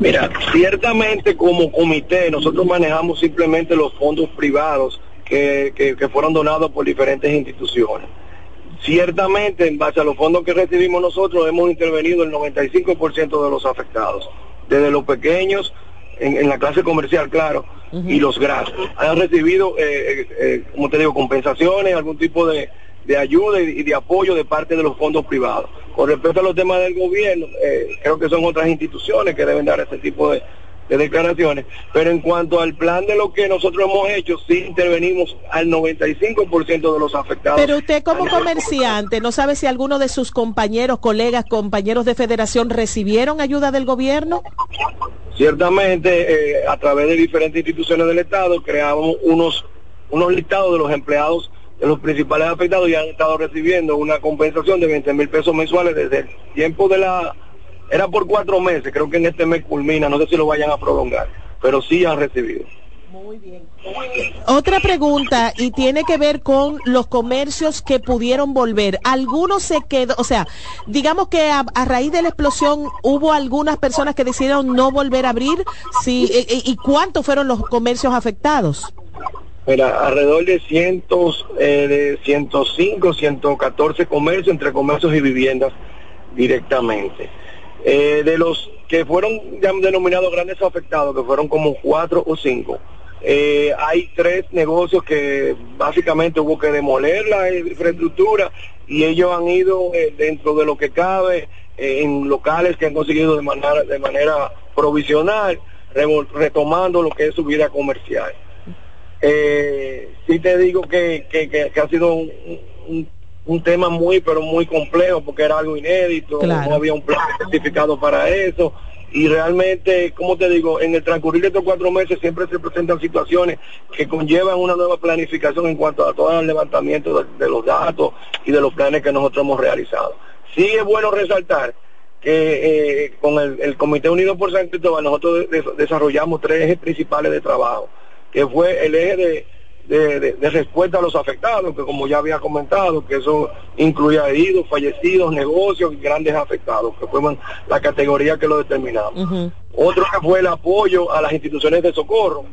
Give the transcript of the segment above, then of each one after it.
Mira, ciertamente como comité nosotros manejamos simplemente los fondos privados que, que, fueron donados por diferentes instituciones. Ciertamente, en base a los fondos que recibimos nosotros, hemos intervenido el 95% de los afectados, desde los pequeños, en, la clase comercial, claro, y los grandes. Han recibido, eh, eh, eh, como te digo, compensaciones, algún tipo de, de ayuda y, de apoyo de parte de los fondos privados. Con respecto a los temas del gobierno, eh, creo que son otras instituciones que deben dar ese tipo de, declaraciones. Pero en cuanto al plan de lo que nosotros hemos hecho, sí intervenimos al 95% de los afectados. Pero usted como comerciante, ¿no sabe si alguno de sus compañeros, colegas, compañeros de federación recibieron ayuda del gobierno? Ciertamente, eh, a través de diferentes instituciones del Estado, creamos unos, unos listados de los empleados los principales afectados ya han estado recibiendo una compensación de 20 mil pesos mensuales desde el tiempo de la... Era por cuatro meses, creo que en este mes culmina, no sé si lo vayan a prolongar, pero sí han recibido. Muy bien. Otra pregunta y tiene que ver con los comercios que pudieron volver. Algunos se quedó, o sea, digamos que a, raíz de la explosión hubo algunas personas que decidieron no volver a abrir. Sí, y, y cuántos fueron los comercios afectados? Mira, alrededor de cientos, eh, de 105, 114 comercios, entre comercios y viviendas directamente. Eh, de los que fueron denominados grandes afectados, que fueron como cuatro o cinco, eh, hay tres negocios que básicamente hubo que demoler la infraestructura y ellos han ido dentro de lo que cabe en locales que han conseguido de manera, de manera provisional, retomando lo que es su vida comercial. Eh, sí te digo que, que, ha sido un, un, tema muy, pero muy complejo porque era algo inédito, no había un plan especificado para eso. Y realmente, como te digo, en el transcurrir de estos cuatro meses siempre se presentan situaciones que conllevan una nueva planificación en cuanto a todo el levantamiento de, los datos y de los planes que nosotros hemos realizado. Sí es bueno resaltar que eh, con el, el, Comité Unido por San Cristóbal nosotros desarrollamos tres ejes principales de trabajo que fue el eje de, de, respuesta a los afectados, que como ya había comentado, que eso incluía heridos, fallecidos, negocios y grandes afectados, que fue la categoría que lo determinamos. Otro que fue el apoyo a las instituciones de socorro,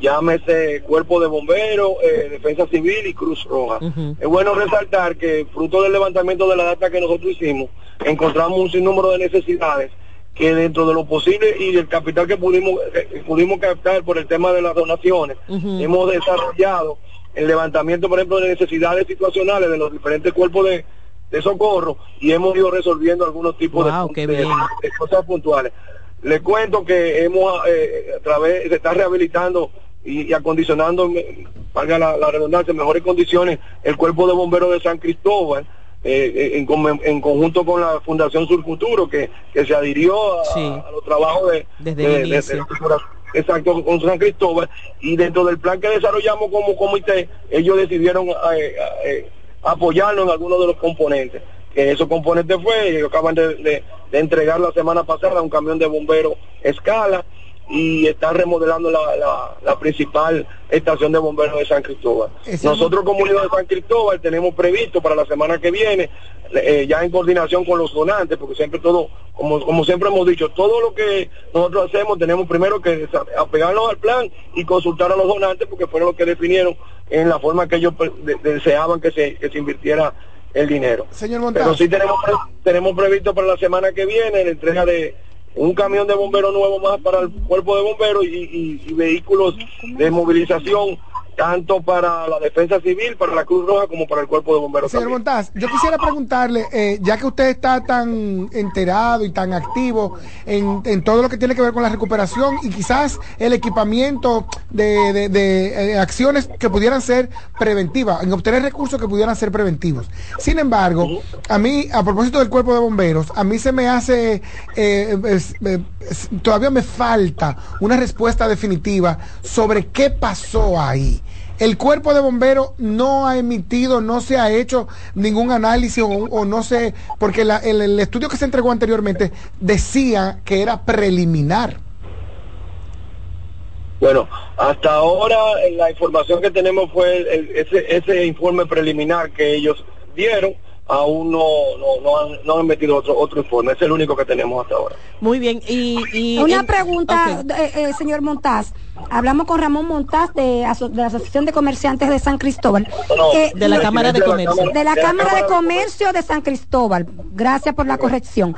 llámese Cuerpo de Bomberos, eh, Defensa Civil y Cruz Roja. Es bueno resaltar que fruto del levantamiento de la data que nosotros hicimos, encontramos un sinnúmero de necesidades que dentro de lo posible y del capital que pudimos eh, pudimos captar por el tema de las donaciones, hemos desarrollado el levantamiento, por ejemplo, de necesidades situacionales de los diferentes cuerpos de, socorro y hemos ido resolviendo algunos tipos de, cosas puntuales. Le cuento que hemos, eh, a través, se está rehabilitando y, acondicionando, valga la, la redundancia, en mejores condiciones el cuerpo de bomberos de San Cristóbal, eh, en, en, conjunto con la Fundación Sur Futuro, que, que se adhirió a, los trabajos de, Desde exacto, con San Cristóbal, y dentro del plan que desarrollamos como comité, ellos decidieron eh, eh, apoyarnos en algunos de los componentes. Esos componentes fue, ellos acaban de, de, entregar la semana pasada un camión de bomberos escala, y está remodelando la, la, principal estación de bomberos de San Cristóbal. Nosotros como Unión de San Cristóbal tenemos previsto para la semana que viene, eh, ya en coordinación con los donantes, porque siempre todo, como, como siempre hemos dicho, todo lo que nosotros hacemos tenemos primero que apegarnos al plan y consultar a los donantes, porque fueron los que definieron en la forma que ellos deseaban que se, que se invirtiera el dinero. Señor Pero sí tenemos, tenemos previsto para la semana que viene la entrega de un camión de bomberos nuevo más para el cuerpo de bomberos y, vehículos de movilización tanto para la defensa civil, para la Cruz Roja, como para el cuerpo de bomberos. Señor Montaz, yo quisiera preguntarle, eh, ya que usted está tan enterado y tan activo en, en, todo lo que tiene que ver con la recuperación y quizás el equipamiento de, de, eh, acciones que pudieran ser preventivas, en obtener recursos que pudieran ser preventivos. Sin embargo, a mí, a propósito del cuerpo de bomberos, a mí se me hace, eh, todavía me falta una respuesta definitiva sobre qué pasó ahí. El cuerpo de bomberos no ha emitido, no se ha hecho ningún análisis o, no sé, porque el, estudio que se entregó anteriormente decía que era preliminar. Bueno, hasta ahora la información que tenemos fue ese, ese informe preliminar que ellos dieron, aún no, no, han, no han metido otro, otro informe. Es el único que tenemos hasta ahora. Muy bien. Y, Una pregunta, eh, eh, señor Montaz. Hablamos con Ramón Montaz de, la Asociación de Comerciantes de San Cristóbal. Eh, de la Cámara de Comercio. De la Cámara de Comercio de San Cristóbal. Gracias por la corrección.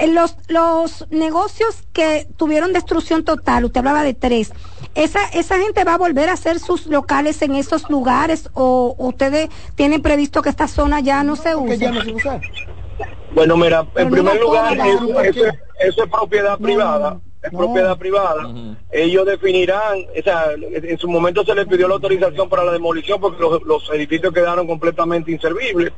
Los, los negocios que tuvieron destrucción total, usted hablaba de tres, ¿esa, ¿esa gente va a volver a hacer sus locales en esos lugares o ustedes tienen previsto que esta zona ya no se use? Bueno, mira, en primer lugar, eso, es propiedad privada es propiedad privada, ellos definirán, o sea, en su momento se les pidió la autorización para la demolición porque los, edificios quedaron completamente inservibles.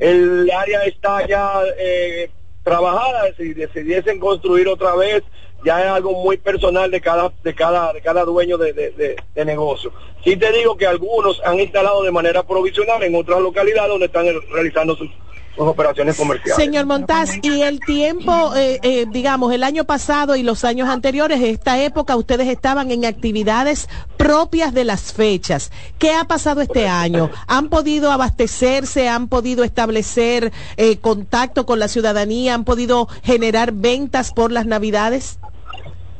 El área está ya eh, trabajada, si decidiesen construir otra vez, ya es algo muy personal de cada, de cada, de cada dueño de, de, negocio. Sí te digo que algunos han instalado de manera provisional en otras localidades donde están realizando sus operaciones comerciales. Señor Montaz, y el tiempo, eh, eh, digamos, el año pasado y los años anteriores, esta época, ustedes estaban en actividades propias de las fechas. ¿Qué ha pasado este año? ¿Han podido abastecerse? ¿Han podido establecer eh, contacto con la ciudadanía? ¿Han podido generar ventas por las navidades?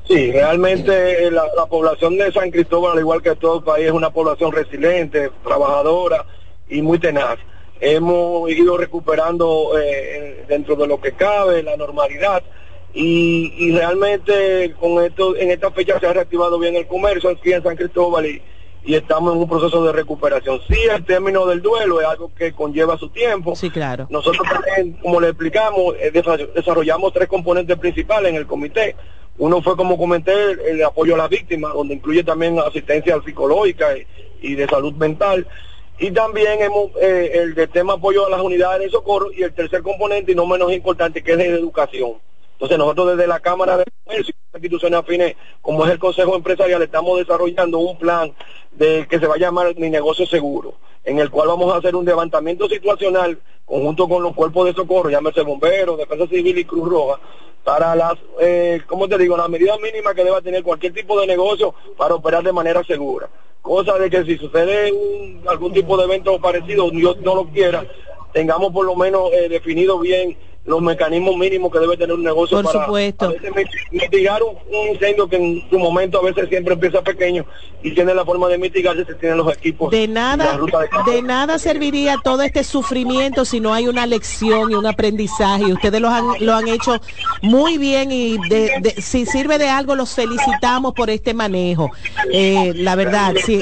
Sí, realmente la, la población de San Cristóbal, al igual que todo el país, es una población resiliente, trabajadora y muy tenaz. Hemos ido recuperando eh, dentro de lo que cabe la normalidad y, realmente con esto en esta fecha se ha reactivado bien el comercio aquí en San Cristóbal y, estamos en un proceso de recuperación. Sí, el término del duelo es algo que conlleva su tiempo. Sí, claro. Nosotros también, como le explicamos, eh, desarrollamos tres componentes principales en el comité. Uno fue, como comenté, el, apoyo a las víctimas, donde incluye también asistencia psicológica y de salud mental y también hemos eh, el de tema apoyo a las unidades de socorro y el tercer componente y no menos importante que es de educación. Entonces nosotros desde la Cámara de Comercio y instituciones afines, como es el Consejo Empresarial, estamos desarrollando un plan de que se va a llamar Mi Negocio Seguro, en el cual vamos a hacer un levantamiento situacional conjunto con los cuerpos de socorro, llámese bomberos, defensa civil y Cruz Roja, para las, eh, ¿cómo te digo?, las medidas mínimas que deba tener cualquier tipo de negocio para operar de manera segura. Cosa de que si sucede algún tipo de evento parecido, Dios no lo quiera, tengamos por lo menos eh, definido bien los mecanismos mínimos que debe tener un negocio Por supuesto. mitigar un, incendio que en su momento a veces siempre empieza pequeño y tiene la forma de mitigarse si tienen los equipos. De nada, de, nada serviría todo este sufrimiento si no hay una lección y un aprendizaje. Ustedes lo han, lo han hecho muy bien y si sirve de algo los felicitamos por este manejo. Eh, la verdad, sí,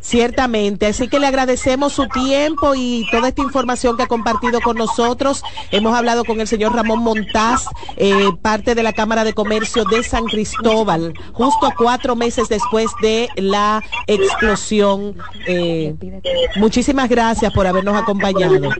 ciertamente. Así que le agradecemos su tiempo y toda esta información que ha compartido con nosotros. Hemos hablado con el señor Ramón Montaz, eh, parte de la Cámara de Comercio de San Cristóbal, justo cuatro meses después de la explosión. Eh, muchísimas gracias por habernos acompañado.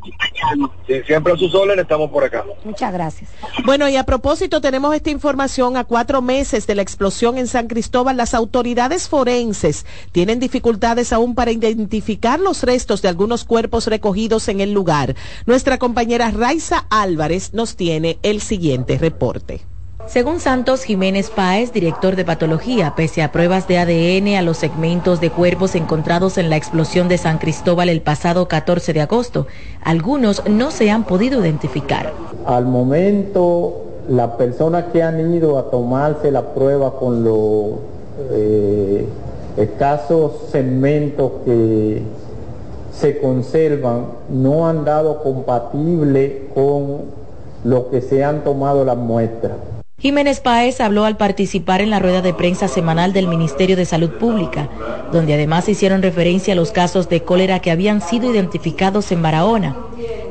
Siempre a sus órdenes estamos por acá. Muchas gracias. Bueno, y a propósito, tenemos esta información a cuatro meses de la explosión en San Cristóbal. Las autoridades forenses tienen dificultades aún para identificar los restos de algunos cuerpos recogidos en el lugar. Nuestra compañera Raiza Álvarez nos tiene el siguiente reporte. Según Santos Jiménez Páez, director de patología, pese a pruebas de ADN a los segmentos de cuerpos encontrados en la explosión de San Cristóbal el pasado 14 de agosto, algunos no se han podido identificar. Al momento, las personas que han ido a tomarse la prueba con los eh, escasos segmentos que se conservan no han dado compatible con lo que se han tomado las muestras. Jiménez Páez habló al participar en la rueda de prensa semanal del Ministerio de Salud Pública, donde además hicieron referencia a los casos de cólera que habían sido identificados en Barahona.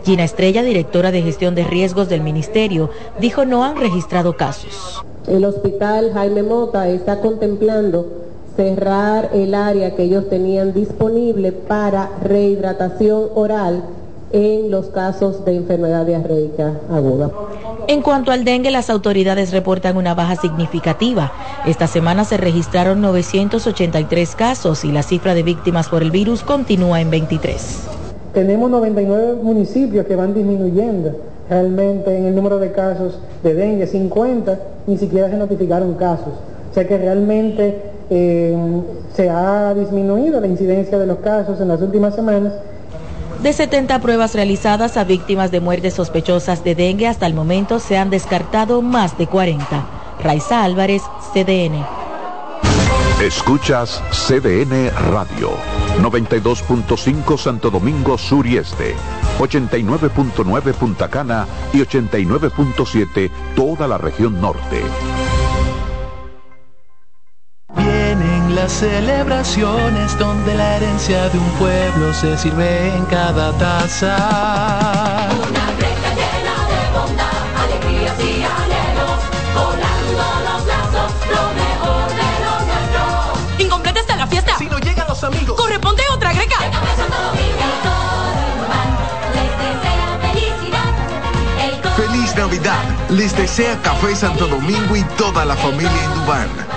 Gina Estrella, directora de gestión de riesgos del Ministerio, dijo no han registrado casos. El hospital Jaime Mota está contemplando cerrar el área que ellos tenían disponible para rehidratación oral en los casos de enfermedad diarreica aguda. En cuanto al dengue, las autoridades reportan una baja significativa. Esta semana se registraron 983 casos y la cifra de víctimas por el virus continúa en 23. Tenemos 99 municipios que van disminuyendo realmente en el número de casos de dengue, 50 ni siquiera se notificaron casos. O sea que realmente eh, se ha disminuido la incidencia de los casos en las últimas semanas De 70 pruebas realizadas a víctimas de muertes sospechosas de dengue, hasta el momento se han descartado más de 40. Raiza Álvarez, CDN. Escuchas CDN Radio, 92.5 Santo Domingo Sur y Este, 89.9 Punta Cana y 89.7 toda la región norte. Las celebraciones donde la herencia de un pueblo se sirve en cada taza. Una greca llena de bondad, alegrías y anhelos, volando los lazos, lo mejor de lo nuestro. Incompleta está la fiesta. Si no llegan los amigos, corresponde otra greca. El café Santo Domingo y todo el Indubán les desea felicidad. El coro Feliz Navidad. Les desea Café Santo Domingo y toda la familia Indubán.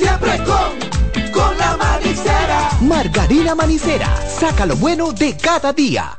siempre con, con la manicera. Margarina Manicera, saca lo bueno de cada día.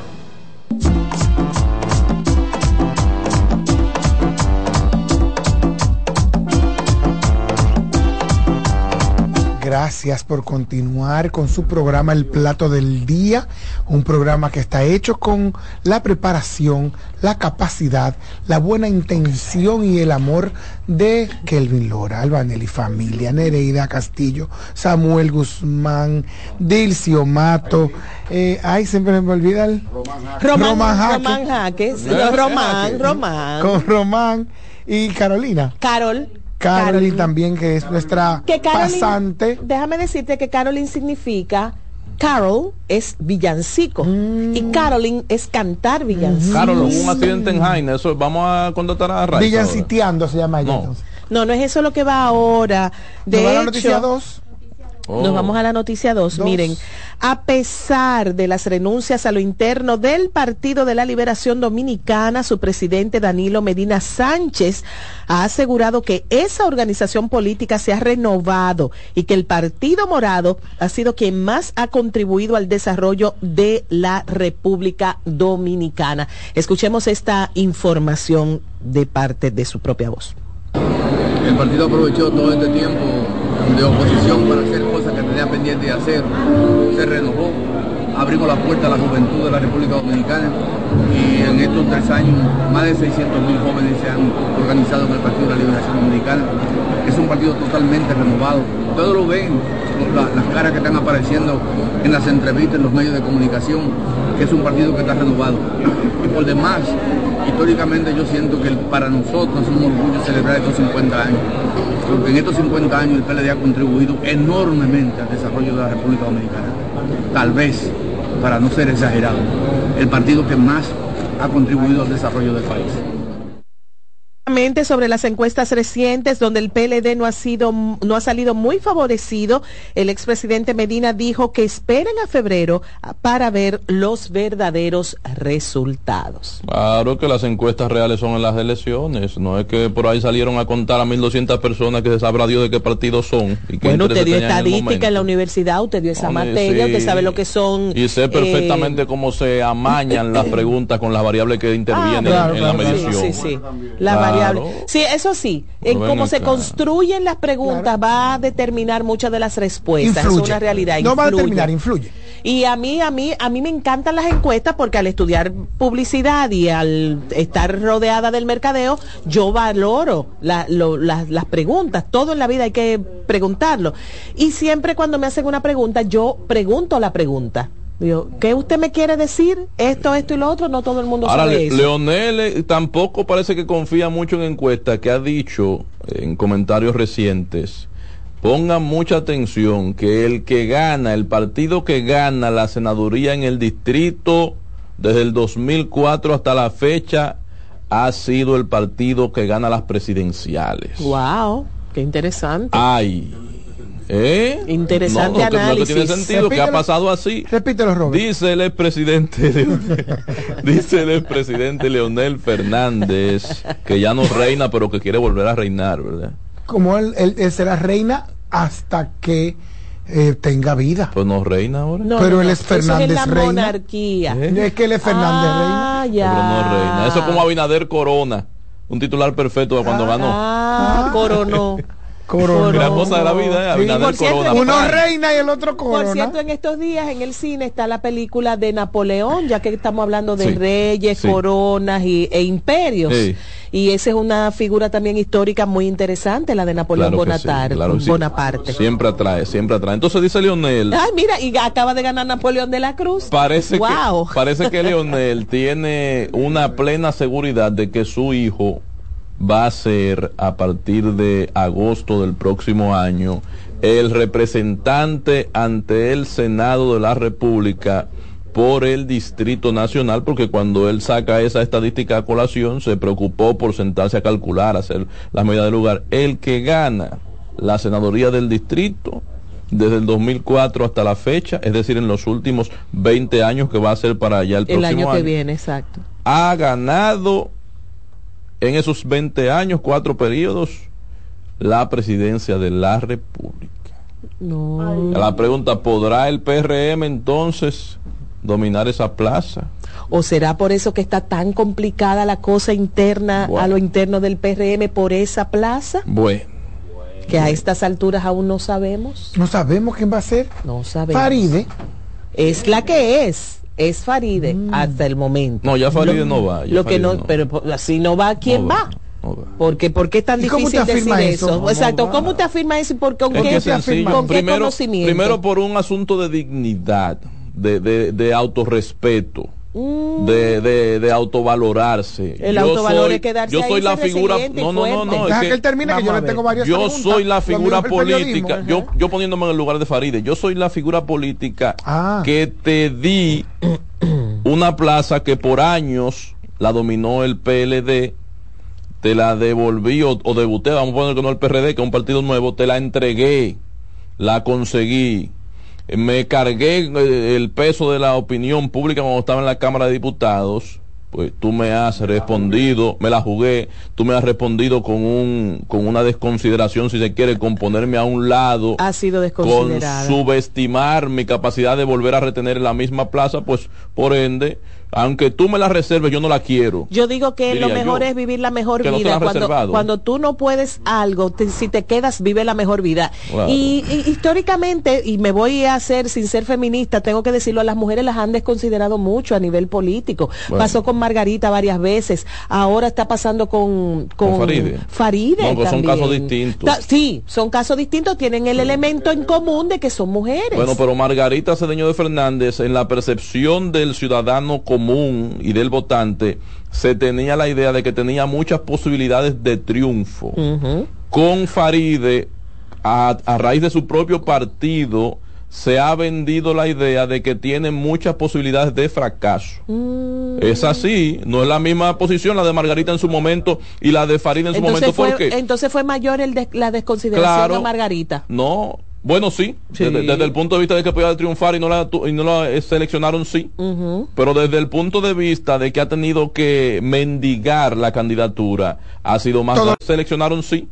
Gracias por continuar con su programa El Plato del Día, un programa que está hecho con la preparación, la capacidad, la buena intención y el amor de Kelvin Lora, Albanelli familia, Nereida Castillo, Samuel Guzmán, Dilcio Mato, eh, ay, siempre me olvida el Román, Román Jaque. Román Jaque, sí, Román, Román. con Román y Carolina. Carol. Carolina también, que es nuestra Que Caroline, pasante. déjame decirte que Caroline significa Carol es villancico Mm. y Caroline es cantar villancico. Carol, hubo un accidente en Jaina. Eso, vamos a contratar a Raiza. Villanciteando se llama ella. No. No, no es eso lo que va ahora. De ¿No va la hecho, noticia 2? Oh. Nos vamos a la noticia 2. Dos. Miren, a pesar de las renuncias a lo interno del Partido de la Liberación Dominicana, su presidente Danilo Medina Sánchez ha asegurado que esa organización política se ha renovado y que el Partido Morado ha sido quien más ha contribuido al desarrollo de la República Dominicana. Escuchemos esta información de parte de su propia voz. El partido aprovechó todo este tiempo de oposición para hacer pendiente de hacer. Se renovó, abrimos la puerta a la juventud de la República Dominicana y en estos tres años más de 600 mil jóvenes se han organizado en el Partido de la Liberación Dominicana. Es un partido totalmente renovado. Ustedes lo ven, la- las caras que están apareciendo en las entrevistas, en los medios de comunicación, que es un partido que está renovado. Y por demás, históricamente yo siento que para nosotros es un orgullo celebrar estos 50 años, porque en estos 50 años el PLD ha contribuido enormemente al desarrollo de la República Dominicana. Tal vez, para no ser exagerado, el partido que más ha contribuido al desarrollo del país. Sobre las encuestas recientes donde el PLD no ha sido no ha salido muy favorecido, el expresidente Medina dijo que esperen a febrero para ver los verdaderos resultados. Claro que las encuestas reales son en las elecciones. No es que por ahí salieron a contar a 1.200 personas que se sabrá Dios de qué partido son. Y qué Bueno, usted dio en estadística en la universidad, usted dio esa Hombre, materia, sí. usted sabe lo que son Y sé eh, perfectamente cómo se amañan las preguntas con las variables que intervienen Ah, claro, en la claro, medición. Sí, sí, sí. La Claro. Sí, eso sí, en cómo se construyen las preguntas va a determinar muchas de las respuestas. Influye. Es una realidad. No va a influye. determinar, influye. Y a mí, a mí, a mí me encantan las encuestas porque al estudiar publicidad y al estar rodeada del mercadeo, yo valoro la- lo- la- las preguntas. Todo en la vida hay que preguntarlo. Y siempre cuando me hacen una pregunta, yo pregunto la pregunta. ¿Qué usted me quiere decir? Esto, esto y lo otro, no todo el mundo Ahora, sabe Le- eso. Leonel eh, tampoco parece que confía mucho en encuestas, que ha dicho en comentarios recientes, pongan mucha atención, que el que gana, el partido que gana la senaduría en el distrito desde el 2004 hasta la fecha, ha sido el partido que gana las presidenciales. Wow, qué interesante. Ay. ¿Eh? Interesante no, que tiene análisis. sentido, que ha Repítelo. pasado así. Repítelo, Robert. Dice el expresidente, Leonel- dice el expresidente Leonel Fernández, que ya no reina, pero que quiere volver a reinar, ¿verdad? Como él, él- él será reina hasta que eh, tenga vida. Pues no reina ahora. No, Pero no, él es Fernández es la Reina. monarquía. Es que él es Fernández Ah, ya. Pero no reina. Eso es como Abinader Corona, un titular perfecto de cuando ganó. Ah, coronó. Coronó. Gran cosa de la vida. Sí, por cierto, Corona. Uno reina y el otro Por corona. cierto, en estos días en el cine está la película de Napoleón, ya que estamos hablando de Sí, reyes, sí. coronas y, e imperios. Sí. Y esa es una figura también histórica muy interesante, la de Napoleón Claro que sí, Bonaparte. claro. Siempre atrae, siempre atrae. Entonces dice Leonel. Ay, mira, y acaba de ganar Napoleón de la Cruz. Parece, wow. que, parece que Leonel tiene una plena seguridad de que su hijo va a ser a partir de agosto del próximo año el representante ante el Senado de la República por el Distrito Nacional, porque cuando él saca esa estadística a colación se preocupó por sentarse a calcular, hacer las medidas de lugar. El que gana la senadoría del distrito desde el 2004 hasta la fecha, es decir, en los últimos 20 años que va a ser para allá el El próximo año que año, viene, exacto. ha ganado en esos 20 años, cuatro periodos, la presidencia de la República. No. La pregunta, ¿podrá el PRM entonces dominar esa plaza? ¿O será por eso que está tan complicada la cosa interna Bueno. a lo interno del PRM por esa plaza? Bueno, Que a estas alturas aún no sabemos. No sabemos quién va a ser. No sabemos. Faride. Es la que es. Es Faride hasta el momento. No, ya Faride Lo- no va. Lo que no, no. pero si no va, ¿quién No va? Porque, ¿Por qué es tan ¿Y cómo difícil decir afirma eso? eso? Exacto, ¿cómo te afirma eso y por con Es qué, que es sencillo. con qué Primero, conocimiento? primero por un asunto de dignidad, de, de, de autorrespeto. De, de, de autovalorarse. Mm. El Yo autovalor soy- es quedarse Yo ahí, la figura. No, no, no, no. es Deja que él termine, que yo le tengo varias yo preguntas. soy la figura política, yo, yo poniéndome en el lugar de Faride, yo soy la figura política Ah. que te di una plaza que por años la dominó el PLD, te la devolví o, o debuté, vamos a poner que no el PRD, que es un partido nuevo, te la entregué, la conseguí. Me cargué eh, el peso de la opinión pública cuando estaba en la Cámara de Diputados. Pues tú me has respondido, me la jugué, tú me has respondido con un con una desconsideración si se quiere con ponerme a un lado, Ha sido con subestimar mi capacidad de volver a retener en la misma plaza, pues por ende, aunque tú me la reserves, yo no la quiero. Yo digo que lo mejor yo. es vivir la mejor Que vida. cuando, cuando tú no puedes algo, te- si te quedas, vive la mejor vida. Claro. Y, y históricamente, y me voy a hacer sin ser feminista, tengo que decirlo, a las mujeres las han desconsiderado mucho a nivel político. Bueno. Pasó con Margarita varias veces, ahora está pasando con, con, Con Faride. Faride No, que son casos distintos. Ta- sí, son casos distintos, tienen el elemento en común de que son mujeres. Bueno, pero Margarita Cedeño de Fernández, en la percepción del ciudadano común y del votante, se tenía la idea de que tenía muchas posibilidades de triunfo. Con Faride, a, a raíz de su propio partido, se ha vendido la idea de que tiene muchas posibilidades de fracaso. Mm. Es así, no es la misma posición la de Margarita en su momento y la de Faride en su momento. fue, ¿Por qué? entonces fue mayor el de- la desconsideración Claro. a Margarita. No, bueno, sí, Sí. Desde, desde el punto de vista de que podía triunfar y no la, tu- y no la eh, seleccionaron, sí. Pero desde el punto de vista de que ha tenido que mendigar la candidatura, ha sido más... Todo- Seleccionaron, sí.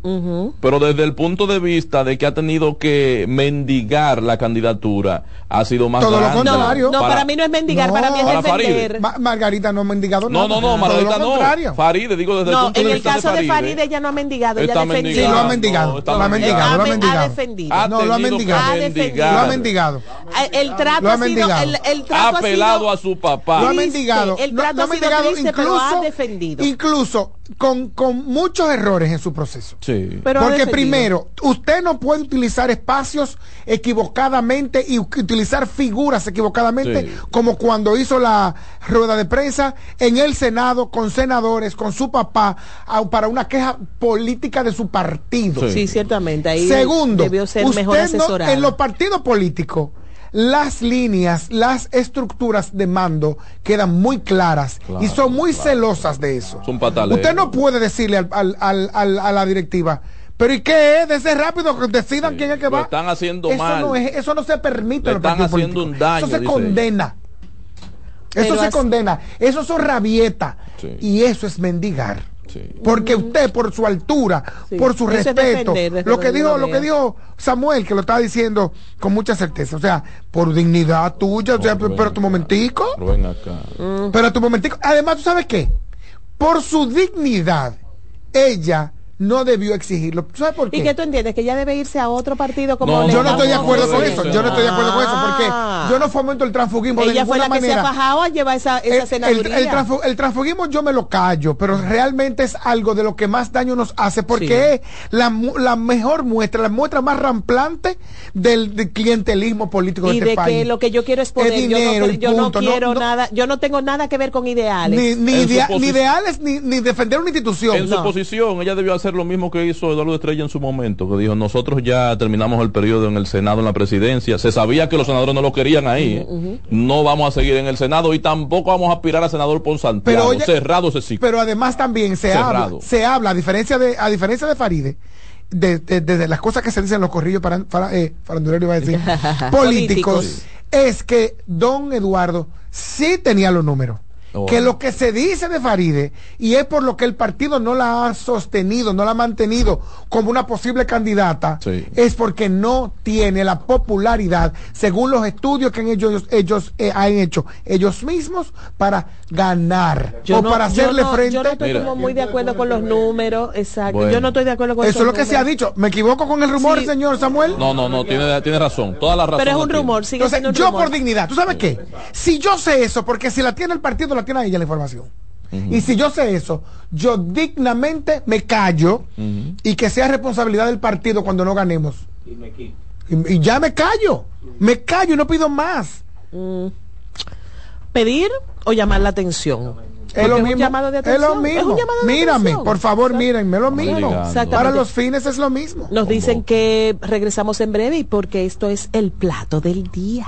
Pero desde el punto de vista de que ha tenido que mendigar la candidatura, ha sido más... Todo lo grande contrario. No, para, mí no es mendigar, para mí es Para defender. Ma- Margarita no ha mendigado No, nada. no, no, Margarita no. contrario. Faride, digo desde el No, punto en de el vista caso de Faride. Faride ella no ha mendigado, ella ha defendido. Sí, lo ha No, mendigado. lo ha mendigado. Ha Lo ha men- ha mendigado. defendido. Ha No, lo ha mendigado. Lo ha El trato Lo ha ha sido, mendigado. el, el Ha trato ha apelado sido a su papá. Lo ha mendigado. el trato lo ha ha sido mendigado triste, pero incluso, ha defendido. incluso con, con muchos errores en su proceso. Sí. Pero Porque primero, usted no puede utilizar espacios equivocadamente y utilizar figuras equivocadamente, Sí. como cuando hizo la rueda de prensa en el Senado con senadores, con su papá, a- para una queja política de su partido. Sí. Sí, ciertamente. Ahí Segundo, debió ser usted mejor no- en los partidos políticos, las líneas, las estructuras de mando quedan muy claras y son muy claro. celosas de eso. Son pataleros. Usted no puede decirle al- al- al- al- a la directiva, pero ¿y qué es? De ese rápido que decidan Sí, quién es que lo va. están haciendo eso mal. No es, eso no se permite. Están partidos haciendo un daño, Eso se condena. Eso se condena. Eso son rabietas. Sí. Y eso es mendigar. Sí. Porque usted, por su altura, Sí. por su respeto, lo que dijo, lo que dijo Samuel, que lo estaba diciendo con mucha certeza, o sea, por dignidad tuya, o sea, Pero tu momentico, pero ven acá. pero tu momentico, además, ¿tú sabes qué? Por su dignidad, ella no debió exigirlo. ¿Tú sabes por qué? ¿Y qué tú entiendes? ¿Que ella debe irse a otro partido como No, yo no estoy de acuerdo con eso, yo no estoy de acuerdo con eso, porque Ah. yo no fomento el transfugismo de Ella fue la que se ha a llevar esa, esa El, el, senaduría. el transfu- el transfugismo yo me lo callo, pero realmente es algo de lo que más daño nos hace porque es la, mu- la mejor muestra, la muestra más ramplante del, del clientelismo político y de este de país. que lo que yo quiero es poder. Es yo dinero no, y yo no punto, no- quiero no- nada, yo no tengo nada que ver con ideales. Ni, ni, idea- ni ideales ni, ni defender una institución. En su posición, ella debió hacer lo mismo que hizo Eduardo Estrella en su momento, que dijo, nosotros ya terminamos el periodo en el Senado, en la presidencia, se sabía que los senadores no lo querían ahí, ¿eh? no vamos a seguir en el Senado y tampoco vamos a aspirar a senador por Santiago, Pero oye- cerrado ese ciclo. Pero además también se Cerrado. habla, se habla, a diferencia de, a diferencia de Faride, de, de- de- de las cosas que se dicen en los corrillos para, para eh, iba a decir, políticos, Políticos. es que don Eduardo sí tenía los números. Oh. que lo que se dice de Faride, y es por lo que el partido no la ha sostenido, no la ha mantenido como una posible candidata, Sí. es porque no tiene la popularidad, según los estudios que han ellos, ellos eh, han hecho ellos mismos, para ganar Yo o no- para yo hacerle no- frente. Yo no estoy como muy de acuerdo con los números, exacto. Bueno. Yo no estoy de acuerdo con Eso es lo que se ha dicho. ¿Me equivoco con el rumor, Sí. señor Samuel? No, no, no, tiene, tiene razón. Toda la razón. Pero es un rumor, sigue Entonces, siendo un yo rumor. por dignidad, ¿tú sabes qué? Si yo sé eso, porque si la tiene el partido, la tiene ella la información. Y si yo sé eso, yo dignamente me callo y que sea responsabilidad del partido cuando no ganemos. Y, y ya me callo. Me callo y no pido más. Mm. ¿Pedir o llamar la atención? Es lo un mismo. llamado de es lo mismo. un llamado de Mírame, atención. por favor, mírenme, es lo mismo. Para los fines es lo mismo. Nos dicen que regresamos en breve y porque esto es el plato del día.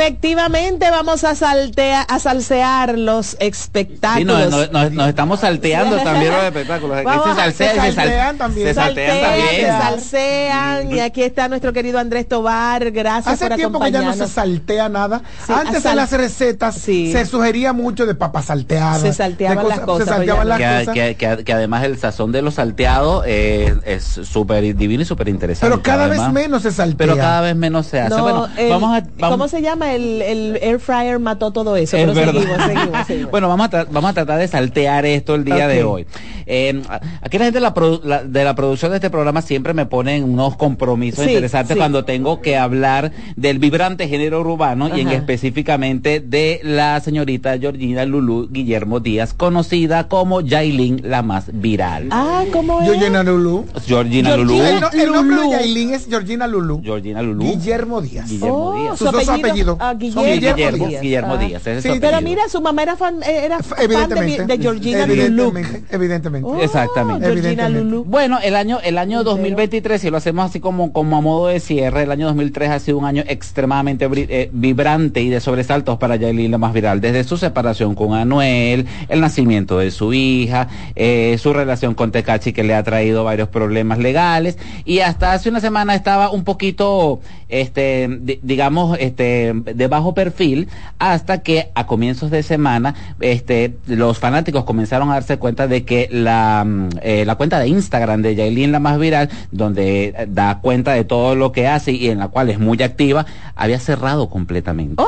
Efectivamente, vamos a saltea, a salsear los Sí, espectáculos. nos, nos- nos- nos estamos salteando también los espectáculos. Vamos se salsea saltean también. se saltean Saltean, también. se salsean, y aquí está nuestro querido Andrés Tobar. Gracias Hace por tiempo que ya no se saltea nada. Sí, Antes sal- en las recetas se sugería mucho de papas salteadas. Se salteaban las cosas, Se salteaban las que, cosas. que- que- que además el sazón de los salteados eh, es súper divino y súper interesante. Pero cada vez menos se saltea. Pero cada vez menos se hace. No, bueno, el- vamos a, vamos- ¿Cómo se llama? El, el air fryer mató todo eso. Es pero verdad. seguimos, seguimos, seguimos. bueno, vamos a, tra- vamos a tratar de saltear esto el día de hoy. Eh, aquí la gente de la, produ- la- de la producción de este programa siempre me ponen unos compromisos Sí, interesantes sí. cuando tengo que hablar del vibrante género urbano y en específicamente de la señorita Georgina Lulú Guillermo Díaz, conocida como Yailin, la más viral. Ah, ¿cómo es? Georgina Lulú. Georgina Lulú. El, no- el nombre de. Yailin es Georgina Lulú. Georgina Lulú. Guillermo Díaz. Guillermo Oh, Díaz. su Sus dos apellido, apellidos ah, son Guillermo, Guillermo, Díaz. Guillermo Ah. Díaz, es Sí, Pero mira, su mamá era fan, eh, era fan de, Evidentemente. de Georgina Lulú. evidentemente. Oh, Exactamente. Georgina Lulú. Bueno, el año, el año 2023, si lo hacemos así como, como a modo de cierre, el año 2003 ha sido un año extremadamente eh, vibrante y de sobresaltos para Yailin, la más viral, desde su separación con Anuel, el nacimiento de su hija, eh, su relación con Tecachi que le ha traído varios problemas legales y hasta hace una semana estaba un poquito, este, di- digamos, este, de bajo perfil hasta que a comienzos de semana, este, los fanáticos comenzaron a darse cuenta de que la, mm, eh, la cuenta de Instagram de Yailin, la más viral, donde eh, da cuenta de todo lo que hace y en la cual es muy activa, había cerrado completamente.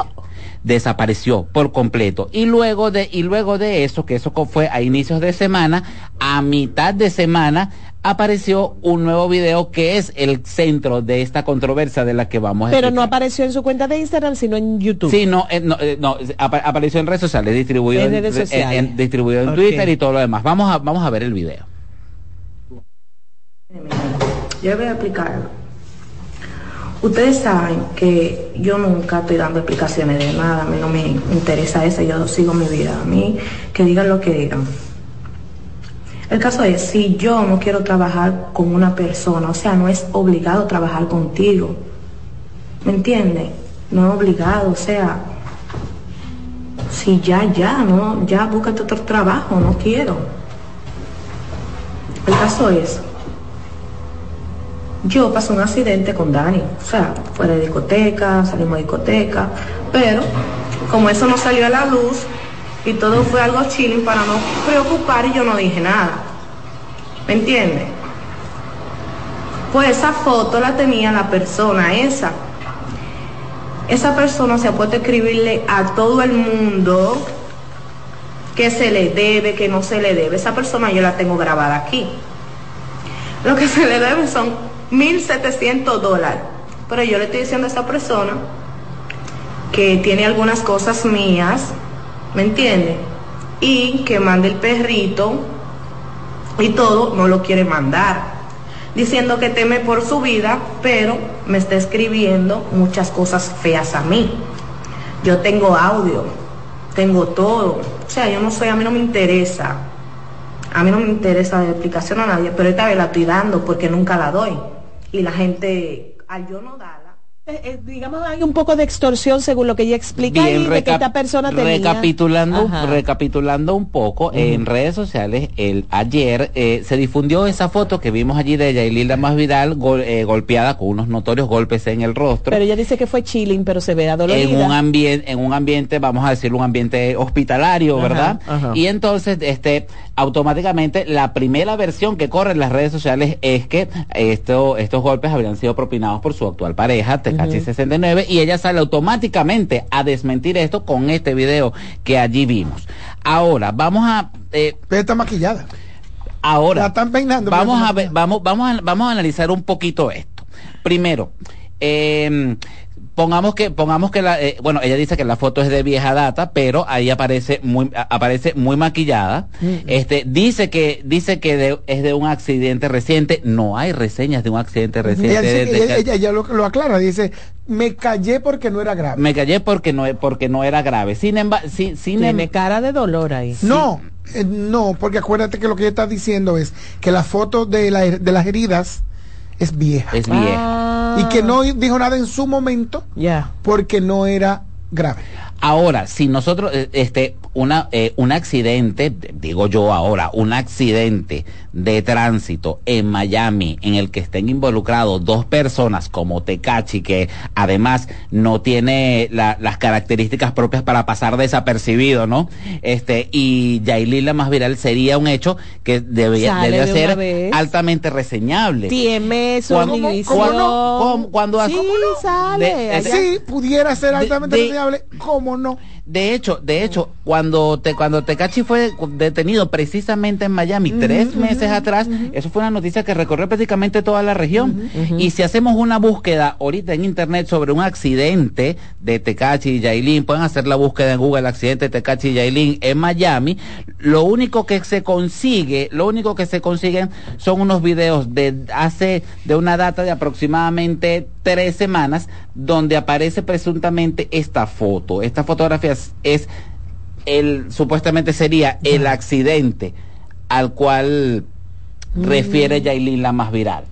Desapareció por completo. Y luego de, y luego de eso, que eso fue a inicios de semana, a mitad de semana, apareció un nuevo video que es el centro de esta controversia de la que vamos a Pero no apareció en su cuenta de Instagram, sino en YouTube. Sí, no, eh, no, eh, no, apareció en redes sociales, distribuido, En en, redes en- sociales. en- distribuido en Ok. Twitter y todo lo demás. Vamos a, vamos a ver el video. Yo voy a explicar algo. Ustedes saben que yo nunca estoy dando explicaciones de nada, a mí no me interesa eso, yo sigo mi vida, a mí que digan lo que digan. El caso es, si yo no quiero trabajar con una persona, o sea, no es obligado trabajar contigo, ¿me entiendes? No es obligado, o sea, si ya, ya, no, ya búscate otro trabajo, no quiero. El caso es, yo pasé un accidente con Dani, o sea, fuera de discoteca, salimos de discoteca, pero como eso no salió a la luz y todo fue algo chilling para no preocupar y yo no dije nada. ¿Me entiendes? Pues esa foto la tenía la persona esa. Esa persona se ha puesto a escribirle a todo el mundo que se le debe, que no se le debe. Esa persona yo la tengo grabada aquí. Lo que se le debe son 1.700 dólares. Pero yo le estoy diciendo a esta persona que tiene algunas cosas mías, ¿me entiende? Y que mande el perrito y todo, no lo quiere mandar. Diciendo que teme por su vida, pero me está escribiendo muchas cosas feas a mí. Yo tengo audio, tengo todo. O sea, yo no soy, a mí no me interesa. A mí no me interesa dar explicación a nadie, pero esta vez la estoy dando porque nunca la doy. Y la gente, al yo no darla, Eh, eh, digamos, hay un poco de extorsión según lo que ella explica Bien, y de que esta persona tenía. recapitulando, Ajá. recapitulando un poco, en redes sociales, el ayer eh, se difundió esa foto que vimos allí de Yailila más viral gol- eh, golpeada con unos notorios golpes en el rostro. Pero ella dice que fue chilling, pero se ve adolorida. en un ambiente, en un ambiente, vamos a decirlo, un ambiente hospitalario, Ajá, ¿verdad? ajá. Y entonces, este, automáticamente, la primera versión que corre en las redes sociales es que esto, estos golpes habrían sido propinados por su actual pareja, Ujú. 69, y ella sale automáticamente a desmentir esto con este video que allí vimos. Ahora, vamos a... Eh, está maquillada. Ahora, La están peinando. vamos a ver, vamos, vamos a, vamos a analizar un poquito esto. Primero, eh, pongamos que, pongamos que la, eh, bueno, ella dice que la foto es de vieja data, pero ahí aparece muy, a- aparece muy maquillada. Mm. Este, dice que, dice que de- es de un accidente reciente. No hay reseñas de un accidente reciente. Ella, de- ella- de- ella- ella lo, lo aclara, dice, me callé porque no era grave. me callé porque no, porque no era grave. Sin embargo, sin, sin Tiene em- cara de dolor ahí. No, eh, no, porque acuérdate que lo que ella está diciendo es que la foto de, la- de las heridas es vieja. Es vieja. Y que no dijo nada en su momento porque no era grave. Ahora, si nosotros, eh, este, una, eh, un accidente, digo yo ahora, un accidente de tránsito en Miami en el que estén involucrados dos personas como Tecachi, que además no tiene la- las características propias para pasar desapercibido, ¿no? Este, y Yailin la más viral sería un hecho que debía, de ser altamente reseñable. Tiene su Cuando- inicio. ¿Cómo no? ¿Cómo- cuando sí, ¿cómo sale. De-. Sí, pudiera ser altamente de- reseñable, ¿cómo no? De hecho, de hecho, cuando te cuando Tecachi fue detenido precisamente en Miami tres meses atrás, eso fue una noticia que recorrió prácticamente toda la región. Y si hacemos una búsqueda ahorita en internet sobre un accidente de Tecachi y Yailin, pueden hacer la búsqueda en Google accidente de Tecachi y Yailin en Miami, lo único que se consigue, lo único que se consiguen son unos videos de hace de una data de aproximadamente tres semanas donde aparece presuntamente esta foto. Esta fotografía es, es el supuestamente sería el accidente al cual refiere Yailin la más viral.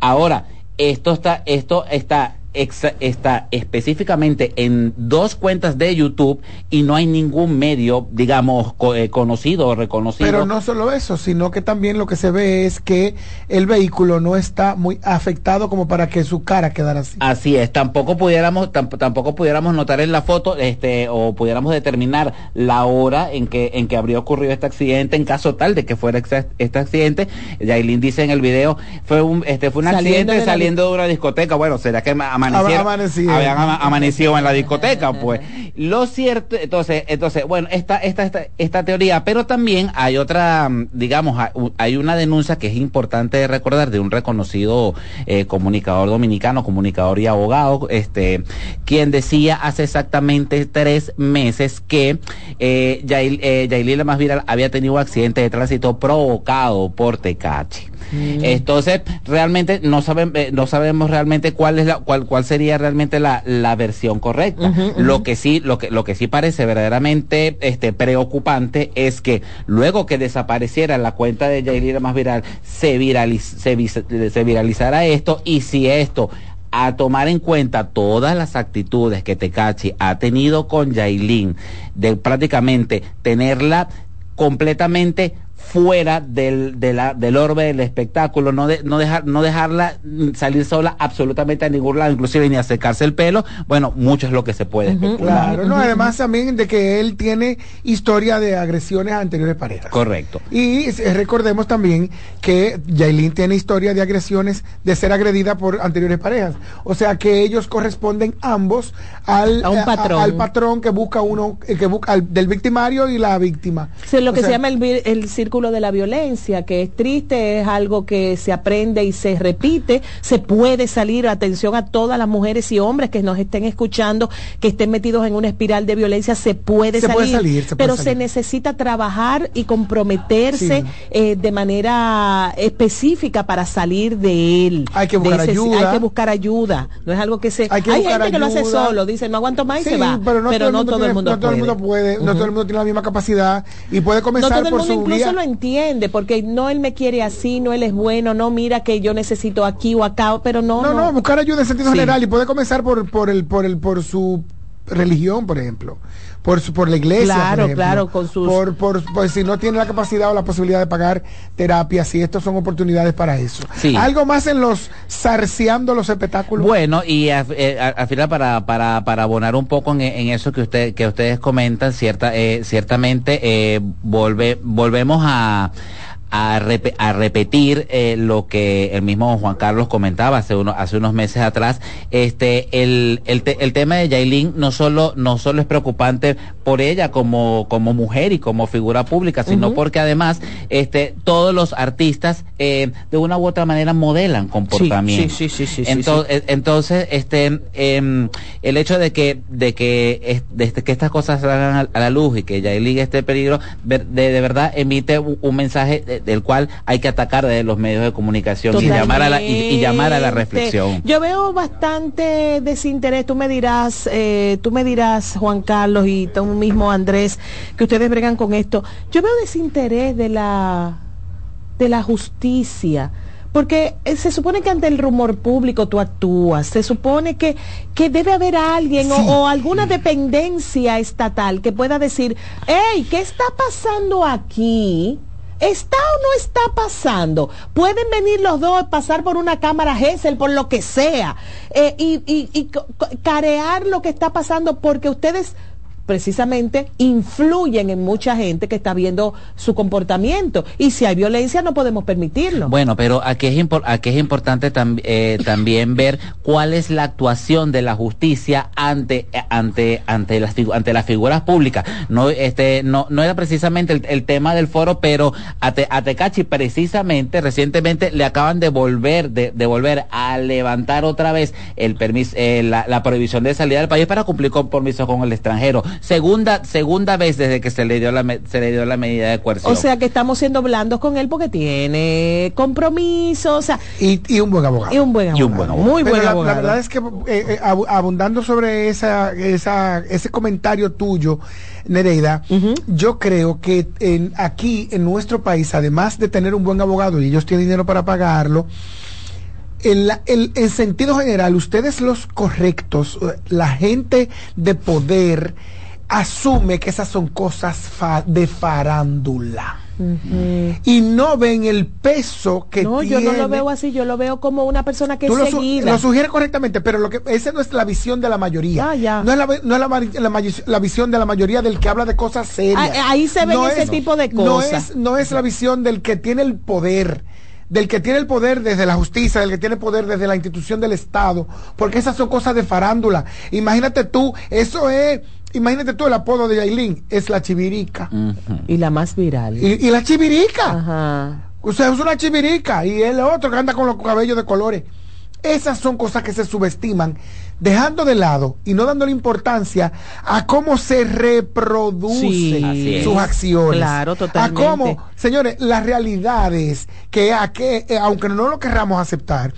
Ahora, esto está, esto está, está específicamente en dos cuentas de YouTube y no hay ningún medio, digamos, co- eh, conocido o reconocido. Pero no solo eso, sino que también lo que se ve es que el vehículo no está muy afectado como para que su cara quedara así. Así es, tampoco pudiéramos, tamp- tampoco pudiéramos notar en la foto, este, o pudiéramos determinar la hora en que, en que habría ocurrido este accidente, en caso tal de que fuera este accidente. Yailin dice en el video, fue un, este, fue un Saliendo accidente de saliendo de una discoteca. Bueno, será que amanecieron, Amanecido. habían ama- amanecido en la discoteca, pues. Lo cierto, entonces, entonces, bueno, esta, esta, esta, esta teoría, pero también hay otra, mm, digamos, hay una denuncia que es importante recordar de un reconocido eh, comunicador dominicano, comunicador y abogado, este, quien decía hace exactamente tres meses que eh, Yail, eh, Yailin más viral había tenido un accidente de tránsito provocado por Tecachi. Entonces, realmente no saben, eh, no sabemos realmente cuál es la, cuál, cuál sería realmente la, la versión correcta. Lo que sí, lo que, lo que sí parece verdaderamente este preocupante es que luego que desapareciera la cuenta de Yailin más viral, se viraliz, se, viralizara esto, y si esto a tomar en cuenta todas las actitudes que Tecachi ha tenido con Yailin, de prácticamente tenerla completamente fuera del, de la- del orbe del espectáculo, no, de- no, dejar, no dejarla salir sola absolutamente a ningún lado, inclusive ni acercarse el pelo, bueno, mucho es lo que se puede especular. Claro, no, además también de que él tiene historia de agresiones a anteriores parejas. Correcto. Y eh, recordemos también que Yailin tiene historia de agresiones, de ser agredida por anteriores parejas. O sea que ellos corresponden ambos al, A un eh, patrón. al patrón que busca uno, eh, que busca al- del victimario y la víctima. Sí, lo O que sea, se llama el, el círculo de la violencia, que es triste, es algo que se aprende y se repite, se puede salir, atención a todas las mujeres y hombres que nos estén escuchando, que estén metidos en una espiral de violencia, se puede Se salir, puede salir, se puede pero salir. se necesita trabajar y comprometerse Sí. eh, de manera específica para salir de él. Hay que buscar ese- ayuda. Hay que buscar ayuda, no es algo que se... Hay que gente que lo hace solo, dice, no aguanto más y Sí, se va, pero no, todo, el mundo tiene- mundo no todo el mundo puede, no todo el mundo tiene la misma capacidad y puede no comenzar todo el por mundo su incluso vía. lo entiende, porque no él me quiere así, no él es bueno, no mira que yo necesito aquí o acá, pero no. No, no, buscar ayuda en sentido Sí. general y puede comenzar por, por el, por el, por su religión, por ejemplo, por su, por la iglesia, Claro, por claro, con sus- por, por, pues, si no tiene la capacidad o la posibilidad de pagar terapias, y estas son oportunidades para eso. Sí. Algo más en los zarceando los espectáculos. Bueno, y a- eh, al final para, para, para abonar un poco en, en eso que usted que ustedes comentan, cierta, eh, ciertamente eh, volve, volvemos a a, repe- a repetir eh, lo que el mismo Juan Carlos comentaba hace uno, hace unos meses atrás. Este el, el, te- el tema de Yailin no solo no solo es preocupante por ella como como mujer y como figura pública sino porque además este todos los artistas eh, de una u otra manera modelan comportamiento sí, sí, sí, sí, Ento- sí. eh, entonces este em, el hecho de que de que es- de este- que estas cosas salgan a, la luz y que Yailin esté en peligro de, de verdad emite un, mensaje de- del cual hay que atacar desde los medios de comunicación y llamar a la y, y llamar a la reflexión Yo veo bastante desinterés. Tú me dirás, eh, tú me dirás, Juan Carlos y tú mismo, Andrés, que ustedes bregan con esto. Yo veo desinterés de la de la justicia. Porque eh, se supone que ante el rumor público tú actúas, se supone que, que debe haber alguien o, o alguna dependencia estatal que pueda decir, hey, ¿qué está pasando aquí? ¿Está o no está pasando? Pueden venir los dos, pasar por una cámara Gesell, por lo que sea, eh, y, y- carear lo que está pasando porque ustedes precisamente influyen en mucha gente que está viendo su comportamiento. Y si hay violencia no podemos permitirlo. Bueno, pero aquí es, impor- aquí es importante tam- eh, también ver cuál es la actuación de la justicia ante ante ante las ante las figuras públicas. No este no no era precisamente el, tema del foro, pero a, Te- precisamente recientemente le acaban de volver de, de volver a levantar otra vez el permiso eh, la, la prohibición de salida del país para cumplir compromisos con el extranjero. Segunda segunda vez desde que se le dio la se le dio la medida de coerción. O sea que estamos siendo blandos con él porque tiene compromiso, o sea, y, y un buen abogado. y un buen Y un abogado. buen abogado. Muy Pero buen la, abogado. la verdad es que eh, eh, abu- abundando sobre esa, esa, ese comentario tuyo, Nereida, yo creo que en, aquí en nuestro país, además de tener un buen abogado y ellos tienen dinero para pagarlo, en, la- el- en sentido general, ustedes los correctos, la gente de poder asume que esas son cosas fa- de farándula y no ven el peso que no, yo tiene. no lo veo así, yo lo veo como una persona que Tú es lo, su- lo sugieres correctamente, pero lo que esa no es la visión de la mayoría. Ah, ya. No es, la, no es la, la visión de la mayoría del que habla de cosas serias. Ah, ahí se ven ese tipo de No cosas. es, no es la visión del que tiene el poder del que tiene el poder desde la justicia, del que tiene poder desde la institución del Estado, porque esas son cosas de farándula. Imagínate tú, eso es, imagínate tú el apodo de Yailin, es la chivirica. Y la más viral. Y, y la chivirica. Ajá. O sea, es una chivirica y el otro que anda con los cabellos de colores. Esas son cosas que se subestiman, dejando de lado y no dándole importancia a cómo se reproducen Sí, así es. sus acciones. Claro, totalmente. A cómo, señores, la realidad es que, a que eh, aunque no lo querramos aceptar,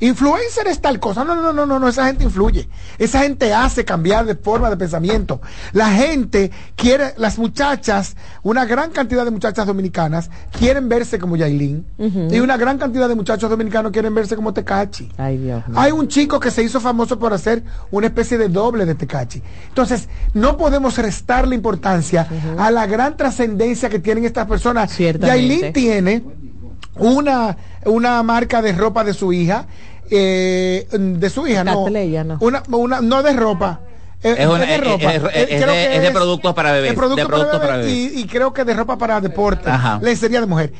Influencer es tal cosa. No, no, no, no, no, esa gente influye. Esa gente hace cambiar de forma de pensamiento. La gente quiere, las muchachas, una gran cantidad de muchachas dominicanas quieren verse como Yailin. Y una gran cantidad de muchachos dominicanos quieren verse como Tecachi. Ay, Dios mío. Hay un chico que se hizo famoso por hacer una especie de doble de Tecachi. Entonces, no podemos restarle importancia a la gran trascendencia que tienen estas personas. Yailin tiene una, una marca de ropa de su hija, eh, de su hija, no, Catleya, no. Una, una, no de ropa. eh, Es, una- de es- ropa. es- Eh, de, es productos para bebés. de productos de productos para para bebés bebés. y, y creo que de ropa para deporte, Ajá. lencería de mujer.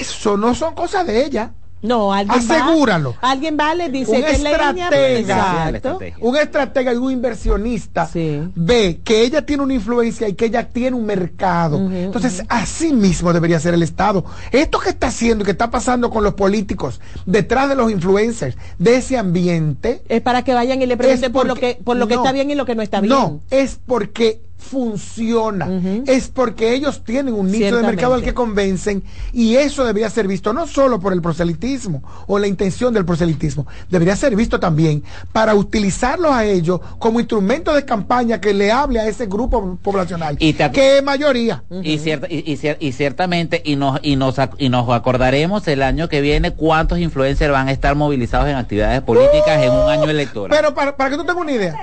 Eso no son cosas de ella. No, alguien Asegúralo. Va, alguien va, le dice un que leña, estratega, exacto. un estratega y un inversionista ve que ella tiene una influencia y que ella tiene un mercado. Entonces, así mismo debería ser el Estado. Esto que está haciendo y que está pasando con los políticos, detrás de los influencers, de ese ambiente, Es para que vayan y le pregunten por lo que por lo que no. está bien y lo que no está bien. no, es porque funciona, es porque ellos tienen un nicho de mercado al que convencen y eso debería ser visto no solo por el proselitismo o la intención del proselitismo, debería ser visto también para utilizarlos a ellos como instrumento de campaña que le hable a ese grupo poblacional, Y que es mayoría. Y, cierta- y, y cier- y ciertamente, y nos, y, nos, ac- y nos acordaremos el año que viene cuántos influencers van a estar movilizados en actividades políticas en un año electoral. Pero para, para que tú tengas una idea,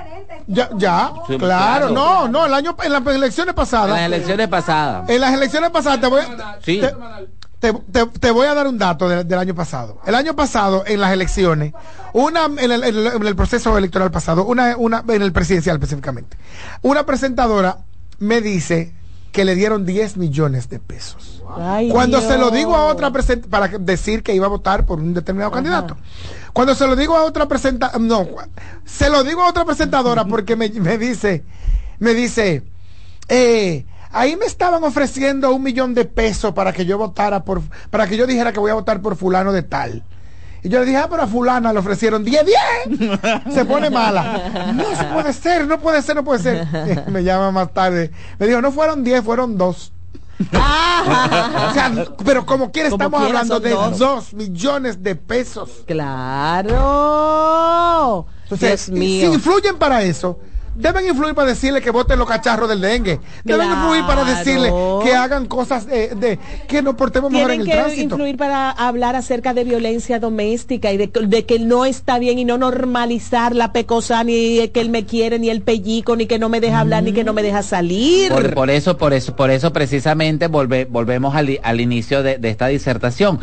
ya, ya Sí, claro, claro. no, no, el año, en las elecciones pasadas, en las elecciones pasadas. En las elecciones pasadas te voy, Sí. te, te- te voy a dar un dato de- del año pasado. El año pasado, en las elecciones, una en el, en el- en el proceso electoral pasado, una, una en el presidencial específicamente, una presentadora me dice que le dieron 10 millones de pesos. Ay, Cuando se lo digo a otra present para decir que iba a votar por un determinado candidato. Cuando se lo digo a otra presenta no, se lo digo a otra presentadora porque me, me dice, me dice, eh, ahí me estaban ofreciendo un millón de pesos para que yo votara por, para que yo dijera que voy a votar por fulano de tal. Y yo le dije, ah, pero a fulana le ofrecieron 10, 10. Se pone mala. No, puede ser, no puede ser, no puede ser. Me llama más tarde. Me dijo, no fueron 10, fueron dos. O sea, pero como quiera Como estamos quiera, hablando de dos. dos millones de pesos. Claro. Entonces, Dios mío. si influyen para eso, deben influir para decirle que voten los cacharros del dengue. Deben Claro. influir para decirle que hagan cosas de que nos portemos mejor en el que tránsito. influir para hablar acerca de violencia doméstica y de, de que no está bien y no normalizar la pecosa ni que él me quiere ni el pellico ni que no me deja hablar ni que no me deja salir. Por, por eso, por eso, por eso precisamente volve- volvemos al inicio de, de esta disertación.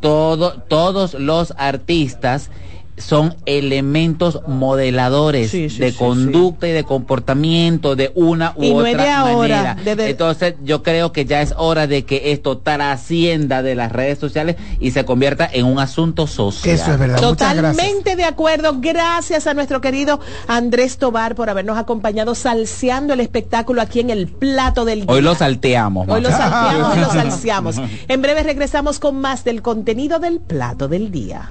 Todo, todos los artistas son elementos modeladores de conducta y de comportamiento de una u Y no otra de ahora, manera. desde- Entonces yo creo que ya es hora de que esto trascienda de las redes sociales y se convierta en un asunto social. Eso es verdad. Totalmente de acuerdo. Gracias a nuestro querido Andrés Tobar por habernos acompañado salseando el espectáculo aquí en el plato del día. Hoy lo salteamos. Hoy lo salteamos y lo salseamos. En breve regresamos con más del contenido del plato del día.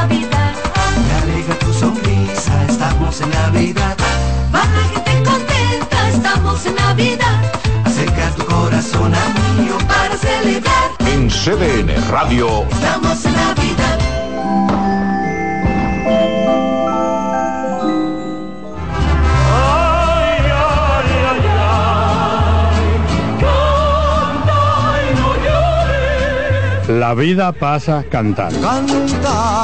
Estamos en Navidad. Va la gente contenta, estamos en Navidad. Acerca tu corazón a mío Para celebrar, En CDN Radio. estamos en Navidad. La vida pasa cantando. Canta,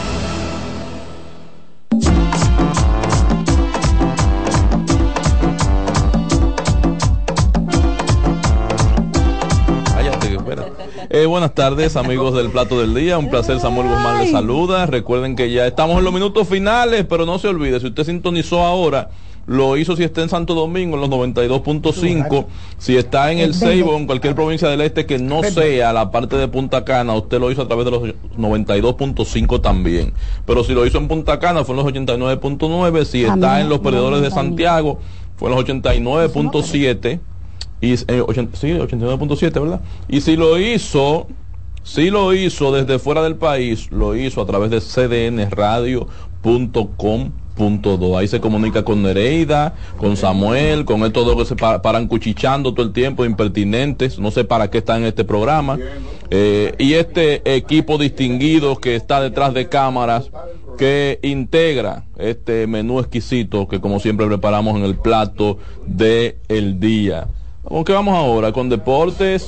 Eh, buenas tardes, amigos del Plato del Día. Un placer, Samuel Guzmán les saluda. Recuerden que ya estamos en los minutos finales, pero no se olvide, si usted sintonizó ahora, lo hizo si está en Santo Domingo en los 92.5, si está en el Ceibo, en cualquier provincia del este que no sea la parte de Punta Cana, usted lo hizo a través de los 92.5 también. Pero si lo hizo en Punta Cana fue en los 89.9, si está en los perdedores de. Santiago fue en los 89.7 y eh, 80 sí, 89.7, ¿verdad? Y si lo hizo, si lo hizo desde fuera del país, lo hizo a través de cdnradio.com.do. Ahí se comunica con Nereida, con Samuel, con estos dos que se pa- paran cuchichando todo el tiempo, impertinentes, no sé para qué están en este programa. Eh, y este equipo distinguido que está detrás de cámaras, que integra este menú exquisito que como siempre preparamos en el plato del el día. ¿Con qué vamos ahora? ¿Con deportes?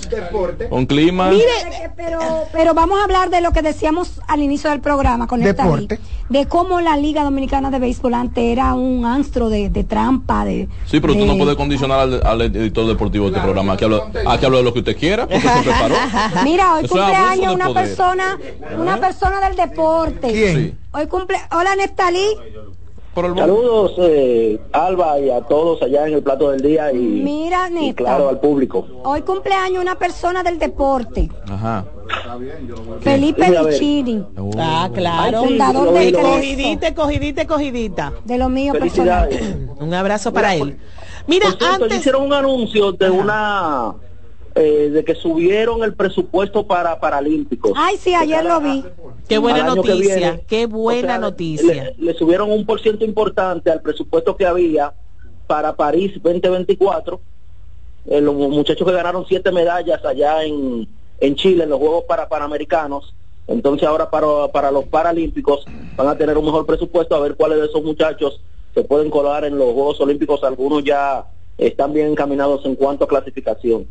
¿Con clima? Mire, pero, pero vamos a hablar de lo que decíamos al inicio del programa con esta Deporte. ley, de cómo la Liga Dominicana de Béisbol antes era un astro de, de trampa, de... Sí, pero tú no de- puedes condicionar al, al editor deportivo de este programa. Aquí hablo, aquí hablo de lo que usted quiera, porque se preparó. Mira, hoy Eso cumpleaños de una poder. persona, una persona del deporte. ¿Quién? Sí. Hoy cumple, hola Nestalí. Saludos, eh, Alba, y a todos allá en el plato del día y, Mira, y Nesta. claro, al público. Hoy cumpleaños una persona del deporte, Ajá. Felipe ver. Vicini. Ah, claro. Ay, fundador de cogidita, cogidita, cogidita. De lo mío Felicidades. personal. Un abrazo para él. Mira, Por cierto, antes hicieron un anuncio de una eh, de que subieron el presupuesto para Paralímpicos. Ay, sí, ayer lo vi. Qué buena noticia, viene. qué buena O sea, noticia. Le, le subieron un por ciento importante al presupuesto que había para París 2024. Eh, los muchachos que ganaron siete medallas allá en, en Chile en los Juegos para Panamericanos. Entonces ahora para, para los Paralímpicos van a tener un mejor presupuesto a ver cuáles de esos muchachos se pueden colar en los Juegos Olímpicos. Algunos ya están bien encaminados en cuanto a clasificación.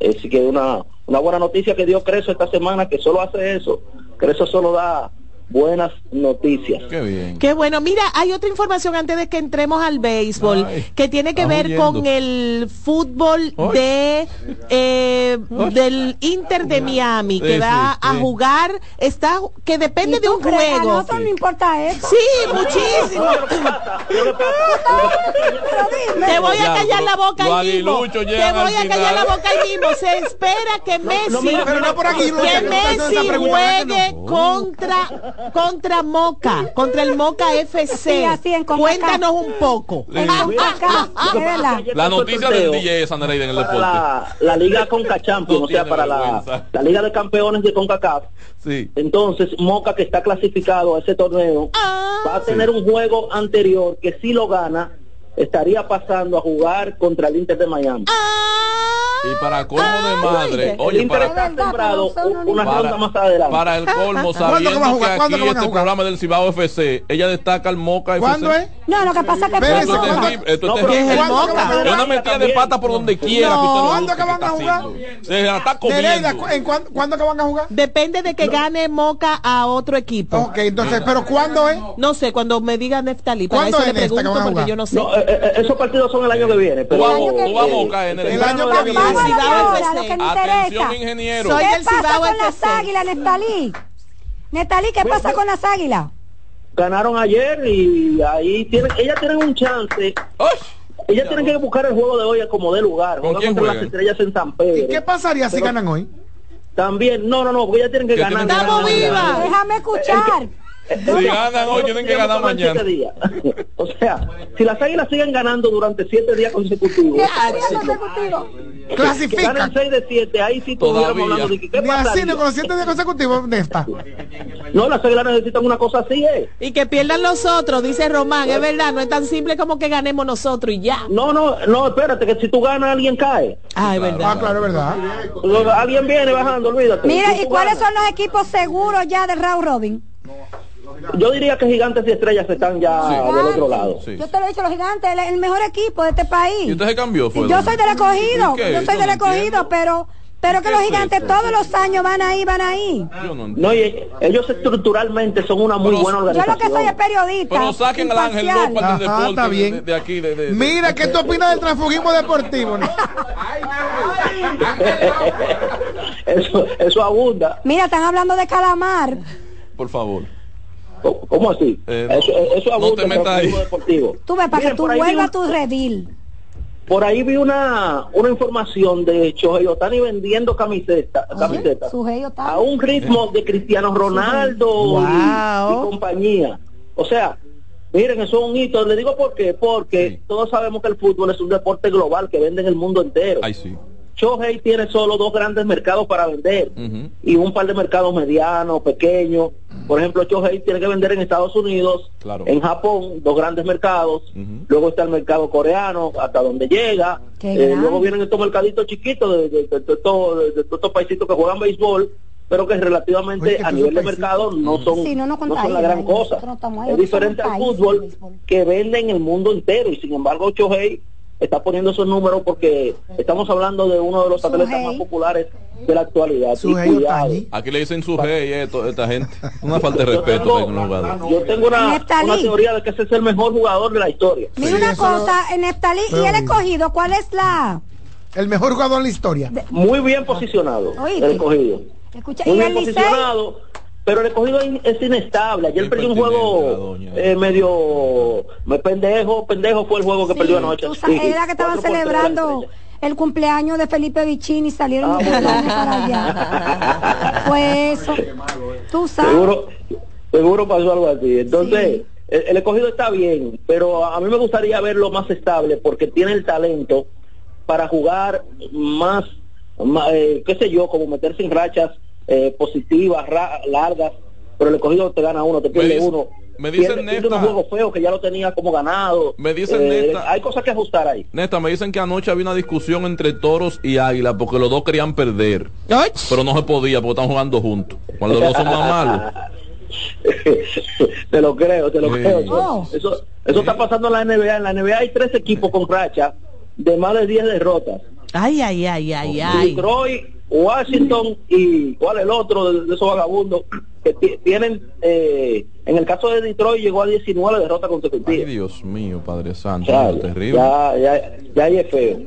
Así que una, una buena noticia que dio Creso esta semana, que solo hace eso. Creso solo da buenas noticias. Qué bien. Qué bueno. Mira, hay otra información antes de que entremos al béisbol que tiene que ver con el fútbol de eh, del Inter de Miami que Sí, va sí, a sí. jugar está que depende de un juego. no importa eso. Sí, muchísimo. Te voy a callar la boca ahí mismo. Te voy a callar la boca ahí mismo. Se espera que Messi, pero por aquí, que Messi esa pregunta, ¿verdad que juegue contra contra Moca, contra el Moca FC. Sí, así en. Cuéntanos un poco. En CONCACAF, es verdad. La noticia del DJ es en el para deporte. la, la Liga Conca Champions, No o sea, para la, la Liga de Campeones de CONCACAF. Sí. Entonces, Moca, que está clasificado a ese torneo, va a tener un juego anterior que si lo gana, estaría pasando a jugar contra el Inter de Miami. Y para colmo de madre, oye, para, una para- más adelante. para el colmo, ¿Cuándo que va a sabiendo jugar? que ¿Cuándo aquí que este jugar? programa del Cibao FC, ella destaca el Moca FC. ¿Cuándo es? No, lo que pasa es que Pero Esto es ¿cuándo- terrible, esto No, es pero terrible. ¿cuándo que van a jugar? Es una metida de pata por donde quiera que ¿Cuándo que van a jugar? Se la está Nereida, comiendo. ¿cu- ¿en cuándo, cuándo que van a jugar? Depende de que gane Moca a otro equipo. Ok, entonces, ¿pero cuándo es? No sé, cuando me diga Neftalí. Para ¿Cuándo eso es le que pregunto van a porque jugar? yo no sé. No, eh, eh, esos partidos son el año que viene. Pero, Tú vas- tú vas a eh, Moca en el año que viene. Cibao FC. lo que me Atención, interesa. ingeniero. Soy ¿Qué del pasa Cibao con las águilas, Nestalí? Nestalí, ¿qué pasa con las águilas? ganaron ayer y ahí tienen, ellas tienen un chance. Ellas tienen que buscar el juego de hoy como de lugar. ¿Con Juegan quién contra las estrellas en San Pedro. ¿Y qué pasaría si ganan hoy? También, no, no, no, porque ellas tienen que ¿Qué ganar. ganar, ganar. Déjame escuchar. Si ganan hoy, tienen que ganar mañana. siete días. o sea, si las águilas siguen ganando durante siete días consecutivos, que Clasifican. ganen seis de siete, ahí sí estuviéramos Todavía. hablando de que qué Ni así, ni con los siete días consecutivos, Nesta. No, las águilas necesitan una cosa así, ¿eh? Y que pierdan los otros, dice Román. Es verdad, no es tan simple como que ganemos nosotros y ya. No, no, no, espérate, que si tú ganas, alguien cae. Ah, es verdad. Ah, claro, es verdad. Alguien viene bajando, olvídate. Mira, ¿y cuáles son los equipos seguros ya del Round Robin? Yo diría que gigantes y estrellas están ya del otro lado. Sí. Yo te lo he dicho, los gigantes, el, el mejor equipo de este país. ¿Y usted se cambió? Fue Yo soy del escogido, yo Yo soy del escogido, pero pero que ¿Qué los es gigantes todos los años van ahí, van ahí. Yo no entiendo. No, y ellos estructuralmente son una muy Pero- buena Yo organización. lo que soy es periodista. Pero saquen al Ángel. López del deporte está de- bien. de, de aquí. De, de- de- Mira, ¿qué tú opinas del transfugismo deportivo? eso, eso abunda. Mira, están hablando de calamar. Por favor. ¿Cómo así? Eh, no, eso, eso no te metas en el ahí. deportivo. Tú ves, para Miren, que tú vuelvas a tu redil. Por ahí vi una, una información de Shohei Otani vendiendo camisetas camisetas Sujei a un ritmo de Cristiano Ronaldo y- Wow. y, compañía. O sea, miren, eso es un hito. Le digo por qué. Porque Sí. todos sabemos que el fútbol es un deporte global que vende en el mundo entero. Ay, sí. Shohei tiene solo dos grandes mercados para vender y un par de mercados medianos, pequeños. Por ejemplo, Shohei tiene que vender en Estados Unidos, Claro. en Japón, dos grandes mercados. Luego está el mercado coreano, hasta donde llega. Eh, luego vienen estos mercaditos chiquitos de, de- de- de estos- de- de estos paisitos que juegan béisbol, pero que relativamente Oye, que a nivel de mercado no son, Sí, no son la gran cosa. Ahí, Es diferente al fútbol que vende en el mundo entero y sin embargo Shohei está poniendo esos números porque estamos hablando de uno de los atletas más populares de la actualidad. Y Sujei. Aquí le dicen su rey esto, esta gente. Una falta de Yo respeto tengo- los. Yo tengo una, teoría de que ese es el mejor jugador de la historia. Mira una cosa, en Neftalí, y el escogido, ¿cuál es la...? El mejor jugador en la historia. Muy bien posicionado, Oíste. el escogido. Escucha, Muy y bien el Licey, posicionado, pero el escogido es es inestable. Ayer perdió un juego doña. eh, medio me pendejo, pendejo fue el juego que sí, perdió anoche. tú sabes, Sí, era que estaban celebrando el cumpleaños de Felipe Vicini y salieron Ah, de bueno. para allá. Fue eso. Tú sabes. Seguro, seguro pasó algo así. Entonces, el, el escogido está bien, pero a mí me gustaría verlo más estable porque tiene el talento para jugar más, ma- eh, qué sé yo, como meterse en rachas eh, positivas, ra- largas, pero el escogido te gana uno, te pierde dice- uno. me dicen, pierde, pierde Nesta- unos juegos feos que ya lo tenía como ganado. Me dicen, Eh, Nesta- hay cosas que ajustar ahí. Neta, me dicen que anoche había una discusión entre toros y águila porque los dos querían perder. Pero no se podía porque están jugando juntos. Cuando los dos son más malos. te lo creo, te lo Sí. creo. Eso, Oh. eso, eso está pasando en la NBA. En la NBA hay tres equipos con racha de más de 10 derrotas. Ay, ay, ay, ay, ay. Detroit, Washington y cuál es el otro de, de esos vagabundos que ti- tienen, eh, en el caso de Detroit llegó a 19 derrotas Ay, consecutivas. Dios mío, Padre Santo. Ya, eso es terrible. ya, ya, ya ahí es feo.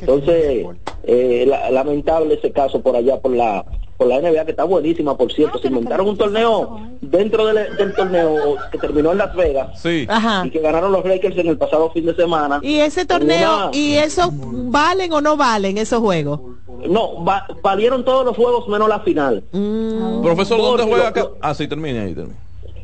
Entonces, eh, la- lamentable ese caso por allá por la por la NBA que está buenísima, por cierto. Se inventaron un torneo dentro del, del torneo que terminó en Las Vegas Sí. Ajá. y que ganaron los Lakers en el pasado fin de semana. Y ese torneo, Una- ¿y eso valen o no valen esos juegos? No, va- valieron todos los juegos menos la final. Profesor, ¿dónde Porque juega lo- acá? Ah, sí, termine ahí, termine.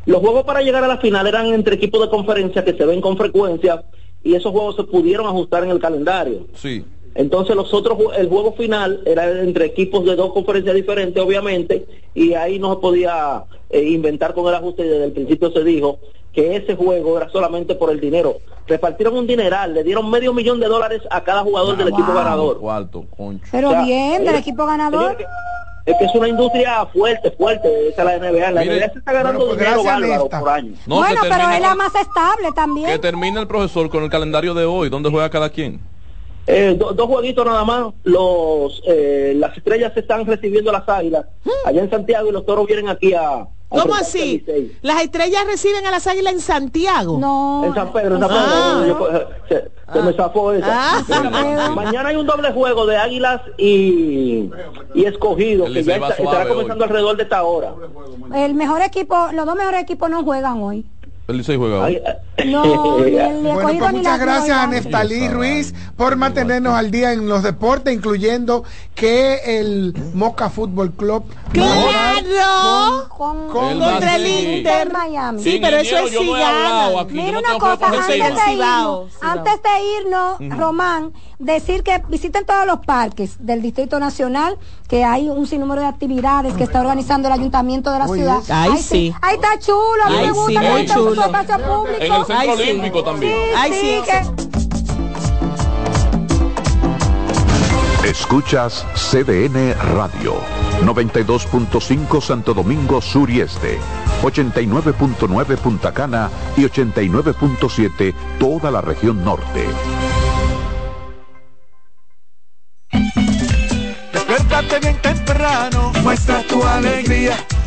Los juegos para llegar a la final eran entre equipos de conferencia que se ven con frecuencia y esos juegos se pudieron ajustar en el calendario. Sí. Entonces los otros, el juego final era entre equipos de dos conferencias diferentes, obviamente, y ahí no se podía eh, inventar con el ajuste y desde el principio se dijo que ese juego era solamente por el dinero. Repartieron un dineral, le dieron medio millón de dólares a cada jugador del equipo ganador. Cuarto, concho. Pero O sea, bien, del eh, equipo ganador. Es que es una industria fuerte, fuerte, esa es la NBA. La Mire, NBA se está ganando bueno, pues dinero bárbaro por año. No, bueno, pero es la más estable también. Que termine el profesor con el calendario de hoy, ¿dónde juega cada quien? Eh, do- dos jueguitos nada más. Los eh, las estrellas se están recibiendo a las águilas allá en Santiago y los toros vienen aquí a. a ¿Cómo así? ¿Las estrellas reciben a las águilas en Santiago? No. En San Pedro, en San Pedro. Ah. Yo- se, se me zafó esa. Ah. Mañana, hay un doble juego de águilas y, y escogido El que ya está- estará comenzando hoy. alrededor de esta hora. El mejor equipo, los dos mejores equipos no juegan hoy. El Licey juega hoy. No, ni el Bueno, pues muchas gracias a. Neftalí Ruiz por mantenernos al día en los deportes, incluyendo que el Moca Fútbol Club ¡Claro! Con, con- Contra el Inter. Miami. Sí, pero eso es si ganan. Mira una cosa, antes de, irnos, antes de irnos, Román, decir que visiten todos los parques del Distrito Nacional, que hay un sinnúmero de actividades que está organizando el Ayuntamiento de la ciudad. Ay, sí. Ahí está chulo, a mí me gusta en su chulo. espacio público. En el Centro Ay, sí. Olímpico también. Sí, Ay, sí, sí, que- Escuchas CDN Radio, 92.5 Santo Domingo Sur y Este, 89.9 Punta Cana y 89.7 toda la región norte. Despiértate bien temprano, muestra tu alegría.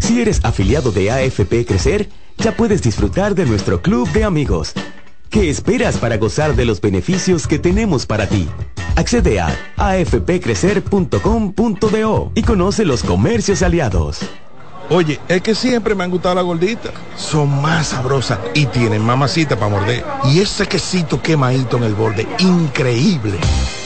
Si eres afiliado de AFP Crecer, ya puedes disfrutar de nuestro club de amigos. ¿Qué esperas para gozar de los beneficios que tenemos para ti? Accede a afpcrecer.com.do y conoce los comercios aliados. Oye, es que siempre me han gustado las gorditas. Son más sabrosas y tienen mamacita para morder. Y ese quesito quemadito en el borde, increíble.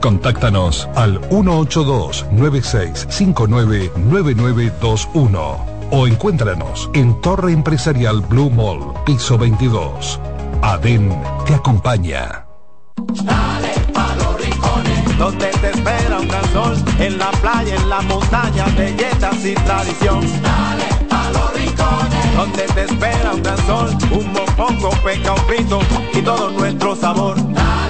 Contáctanos al 182-9659-9921 o encuéntranos en Torre Empresarial Blue Mall, piso 22. ADEN te acompaña. Dale pa' los rincones, donde te espera un gran sol, en la playa, en la montaña, belletas y tradición. Dale pa' los rincones, donde te espera un gran sol, un mopongo, peca, un frito y todo nuestro sabor. Dale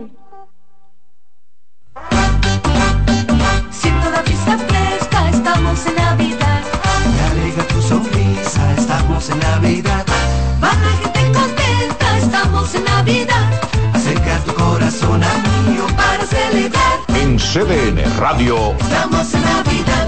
CDN Radio, estamos en Navidad.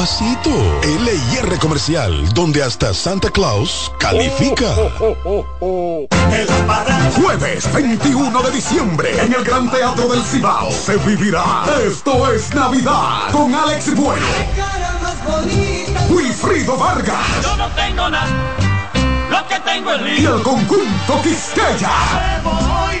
despacito. LIR Comercial, donde hasta Santa Claus califica. Jueves 21 de diciembre en el Gran Teatro del Cibao se vivirá. Esto es Navidad con Alex Bueno, Wilfrido Vargas. Yo no tengo nada, lo que tengo es y el conjunto Quisqueya.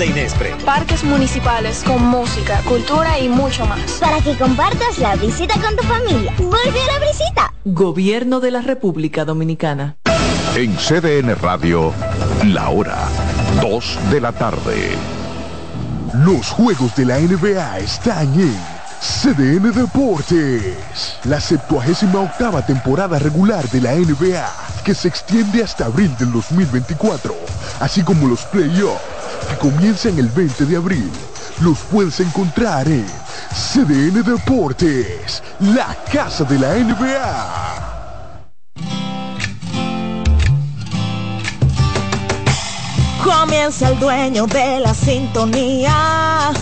De Inespre. Parques municipales con música, cultura y mucho más. Para que compartas la visita con tu familia. Vuelve a la visita. Gobierno de la República Dominicana. En CDN Radio, la hora 2 de la tarde. Los juegos de la NBA están en CDN Deportes. La 78 octava temporada regular de la NBA, que se extiende hasta abril del 2024, así como los playoffs, que comienzan el 20 de abril. Los puedes encontrar en CDN Deportes, la casa de la NBA. Comienza el dueño de la sintonía.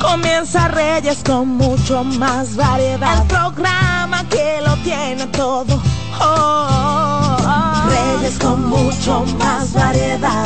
Comienza Reyes con mucho más variedad. El programa que lo tiene todo. Oh, oh, oh. Reyes con mucho más variedad.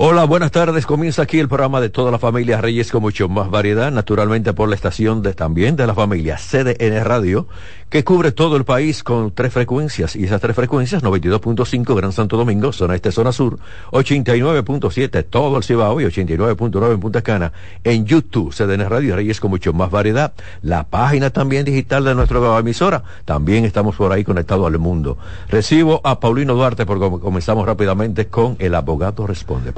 Hola, buenas tardes. Comienza aquí el programa de toda la familia Reyes con mucho más variedad, naturalmente por la estación de también de la familia CDN Radio, que cubre todo el país con tres frecuencias y esas tres frecuencias 92.5 Gran Santo Domingo, zona este, zona sur, 89.7 todo el Cibao y 89.9 en Punta Cana, en YouTube CDN Radio Reyes con mucho más variedad, la página también digital de nuestra emisora, también estamos por ahí conectados al mundo. Recibo a Paulino Duarte porque comenzamos rápidamente con el abogado responde.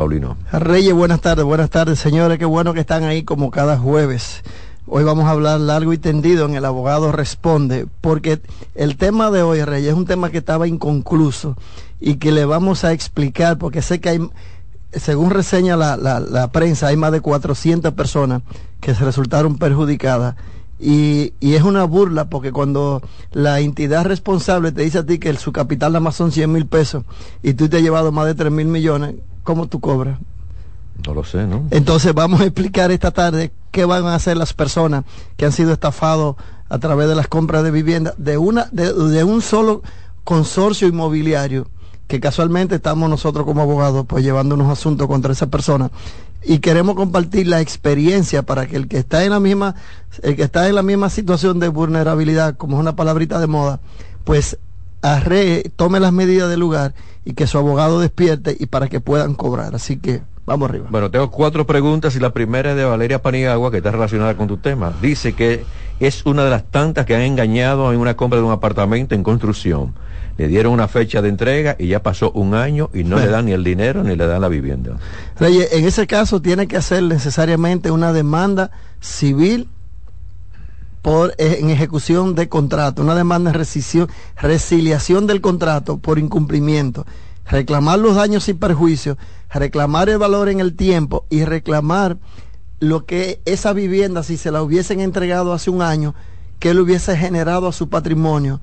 Reyes, buenas tardes, buenas tardes, señores. Qué bueno que están ahí como cada jueves. Hoy vamos a hablar largo y tendido en El Abogado Responde, porque el tema de hoy, Reyes, es un tema que estaba inconcluso y que le vamos a explicar, porque sé que hay, según reseña la, la, la prensa, hay más de 400 personas que se resultaron perjudicadas. Y, y, es una burla porque cuando la entidad responsable te dice a ti que el, su capital nada más son 100 mil pesos y tú te has llevado más de 3 mil millones, ¿cómo tú cobras? No lo sé, ¿no? Entonces vamos a explicar esta tarde qué van a hacer las personas que han sido estafados a través de las compras de vivienda de una de, de un solo consorcio inmobiliario que casualmente estamos nosotros como abogados pues llevando unos asuntos contra esa persona y queremos compartir la experiencia para que el que está en la misma el que está en la misma situación de vulnerabilidad como es una palabrita de moda pues arre, tome las medidas del lugar y que su abogado despierte y para que puedan cobrar. Así que vamos arriba. Bueno tengo cuatro preguntas y la primera es de Valeria Paniagua que está relacionada con tu tema. Dice que es una de las tantas que han engañado en una compra de un apartamento en construcción. Le dieron una fecha de entrega y ya pasó un año y no le dan ni el dinero ni le dan la vivienda. Reyes, en ese caso tiene que hacer necesariamente una demanda civil por en ejecución de contrato, una demanda de rescisión, resiliación del contrato por incumplimiento, reclamar los daños sin perjuicio, reclamar el valor en el tiempo y reclamar lo que esa vivienda, si se la hubiesen entregado hace un año, que le hubiese generado a su patrimonio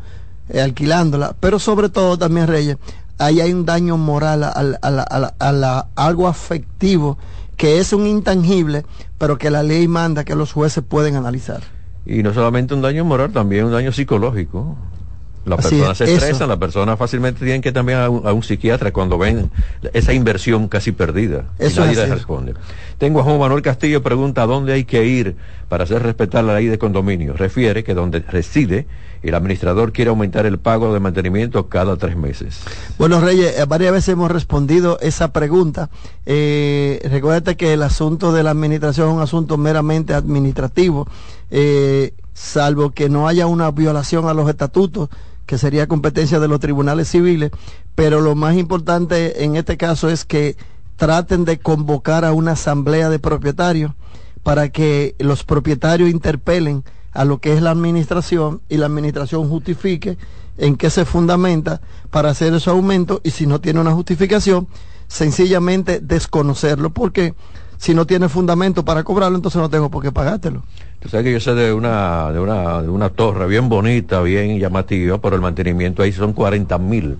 eh, alquilándola, pero sobre todo también Reyes, ahí hay un daño moral a, a a a la- algo afectivo que es un intangible, pero que la ley manda que los jueces pueden analizar. Y no solamente un daño moral, también un daño psicológico. Las Así personas es, se estresan, las personas fácilmente tienen que también a un, a un psiquiatra cuando ven esa inversión casi perdida. y Eso nadie es les responde. Tengo a Juan Manuel Castillo, pregunta dónde hay que ir para hacer respetar la ley de condominio. Refiere que donde reside el administrador quiere aumentar el pago de mantenimiento cada tres meses. Bueno, Reyes, eh, varias veces hemos respondido esa pregunta. Eh, recuérdate que el asunto de la administración es un asunto meramente administrativo, eh, salvo que no haya una violación a los estatutos, que sería competencia de los tribunales civiles, pero lo más importante en este caso es que traten de convocar a una asamblea de propietarios para que los propietarios interpelen a lo que es la administración y la administración justifique en qué se fundamenta para hacer esos aumentos y si no tiene una justificación, sencillamente desconocerlo, porque si no tiene fundamento para cobrarlo, entonces no tengo por qué pagártelo. Tú sabes que yo sé de una, de una, de una torre bien bonita, bien llamativa, pero el mantenimiento ahí son 40 mil.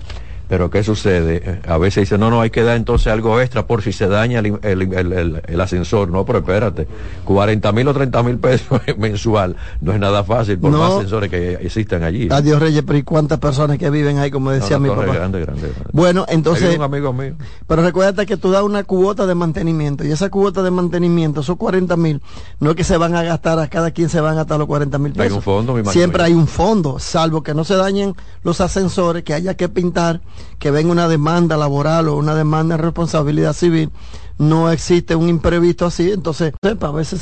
Pero ¿qué sucede? A veces dice, no, no, hay que dar entonces algo extra por si se daña el, el- el- el- el ascensor. No, pero espérate, 40 mil o 30 mil pesos mensual no es nada fácil por No. más ascensores que existan allí. Adiós Reyes, pero ¿y cuántas personas que viven ahí, como decía No, mi papá? grande, grande, grande. Bueno, entonces... un amigo mío. Pero recuerda que tú das una cuota de mantenimiento y esa cuota de mantenimiento, esos 40 mil, no es que se van a gastar, a cada quien se van a gastar los 40 mil Hay pesos. un fondo, imagino Siempre hay un fondo, salvo que no se dañen los ascensores, que haya que pintar, que venga una demanda laboral o una demanda de responsabilidad civil. No existe un imprevisto así, entonces, sepa, a veces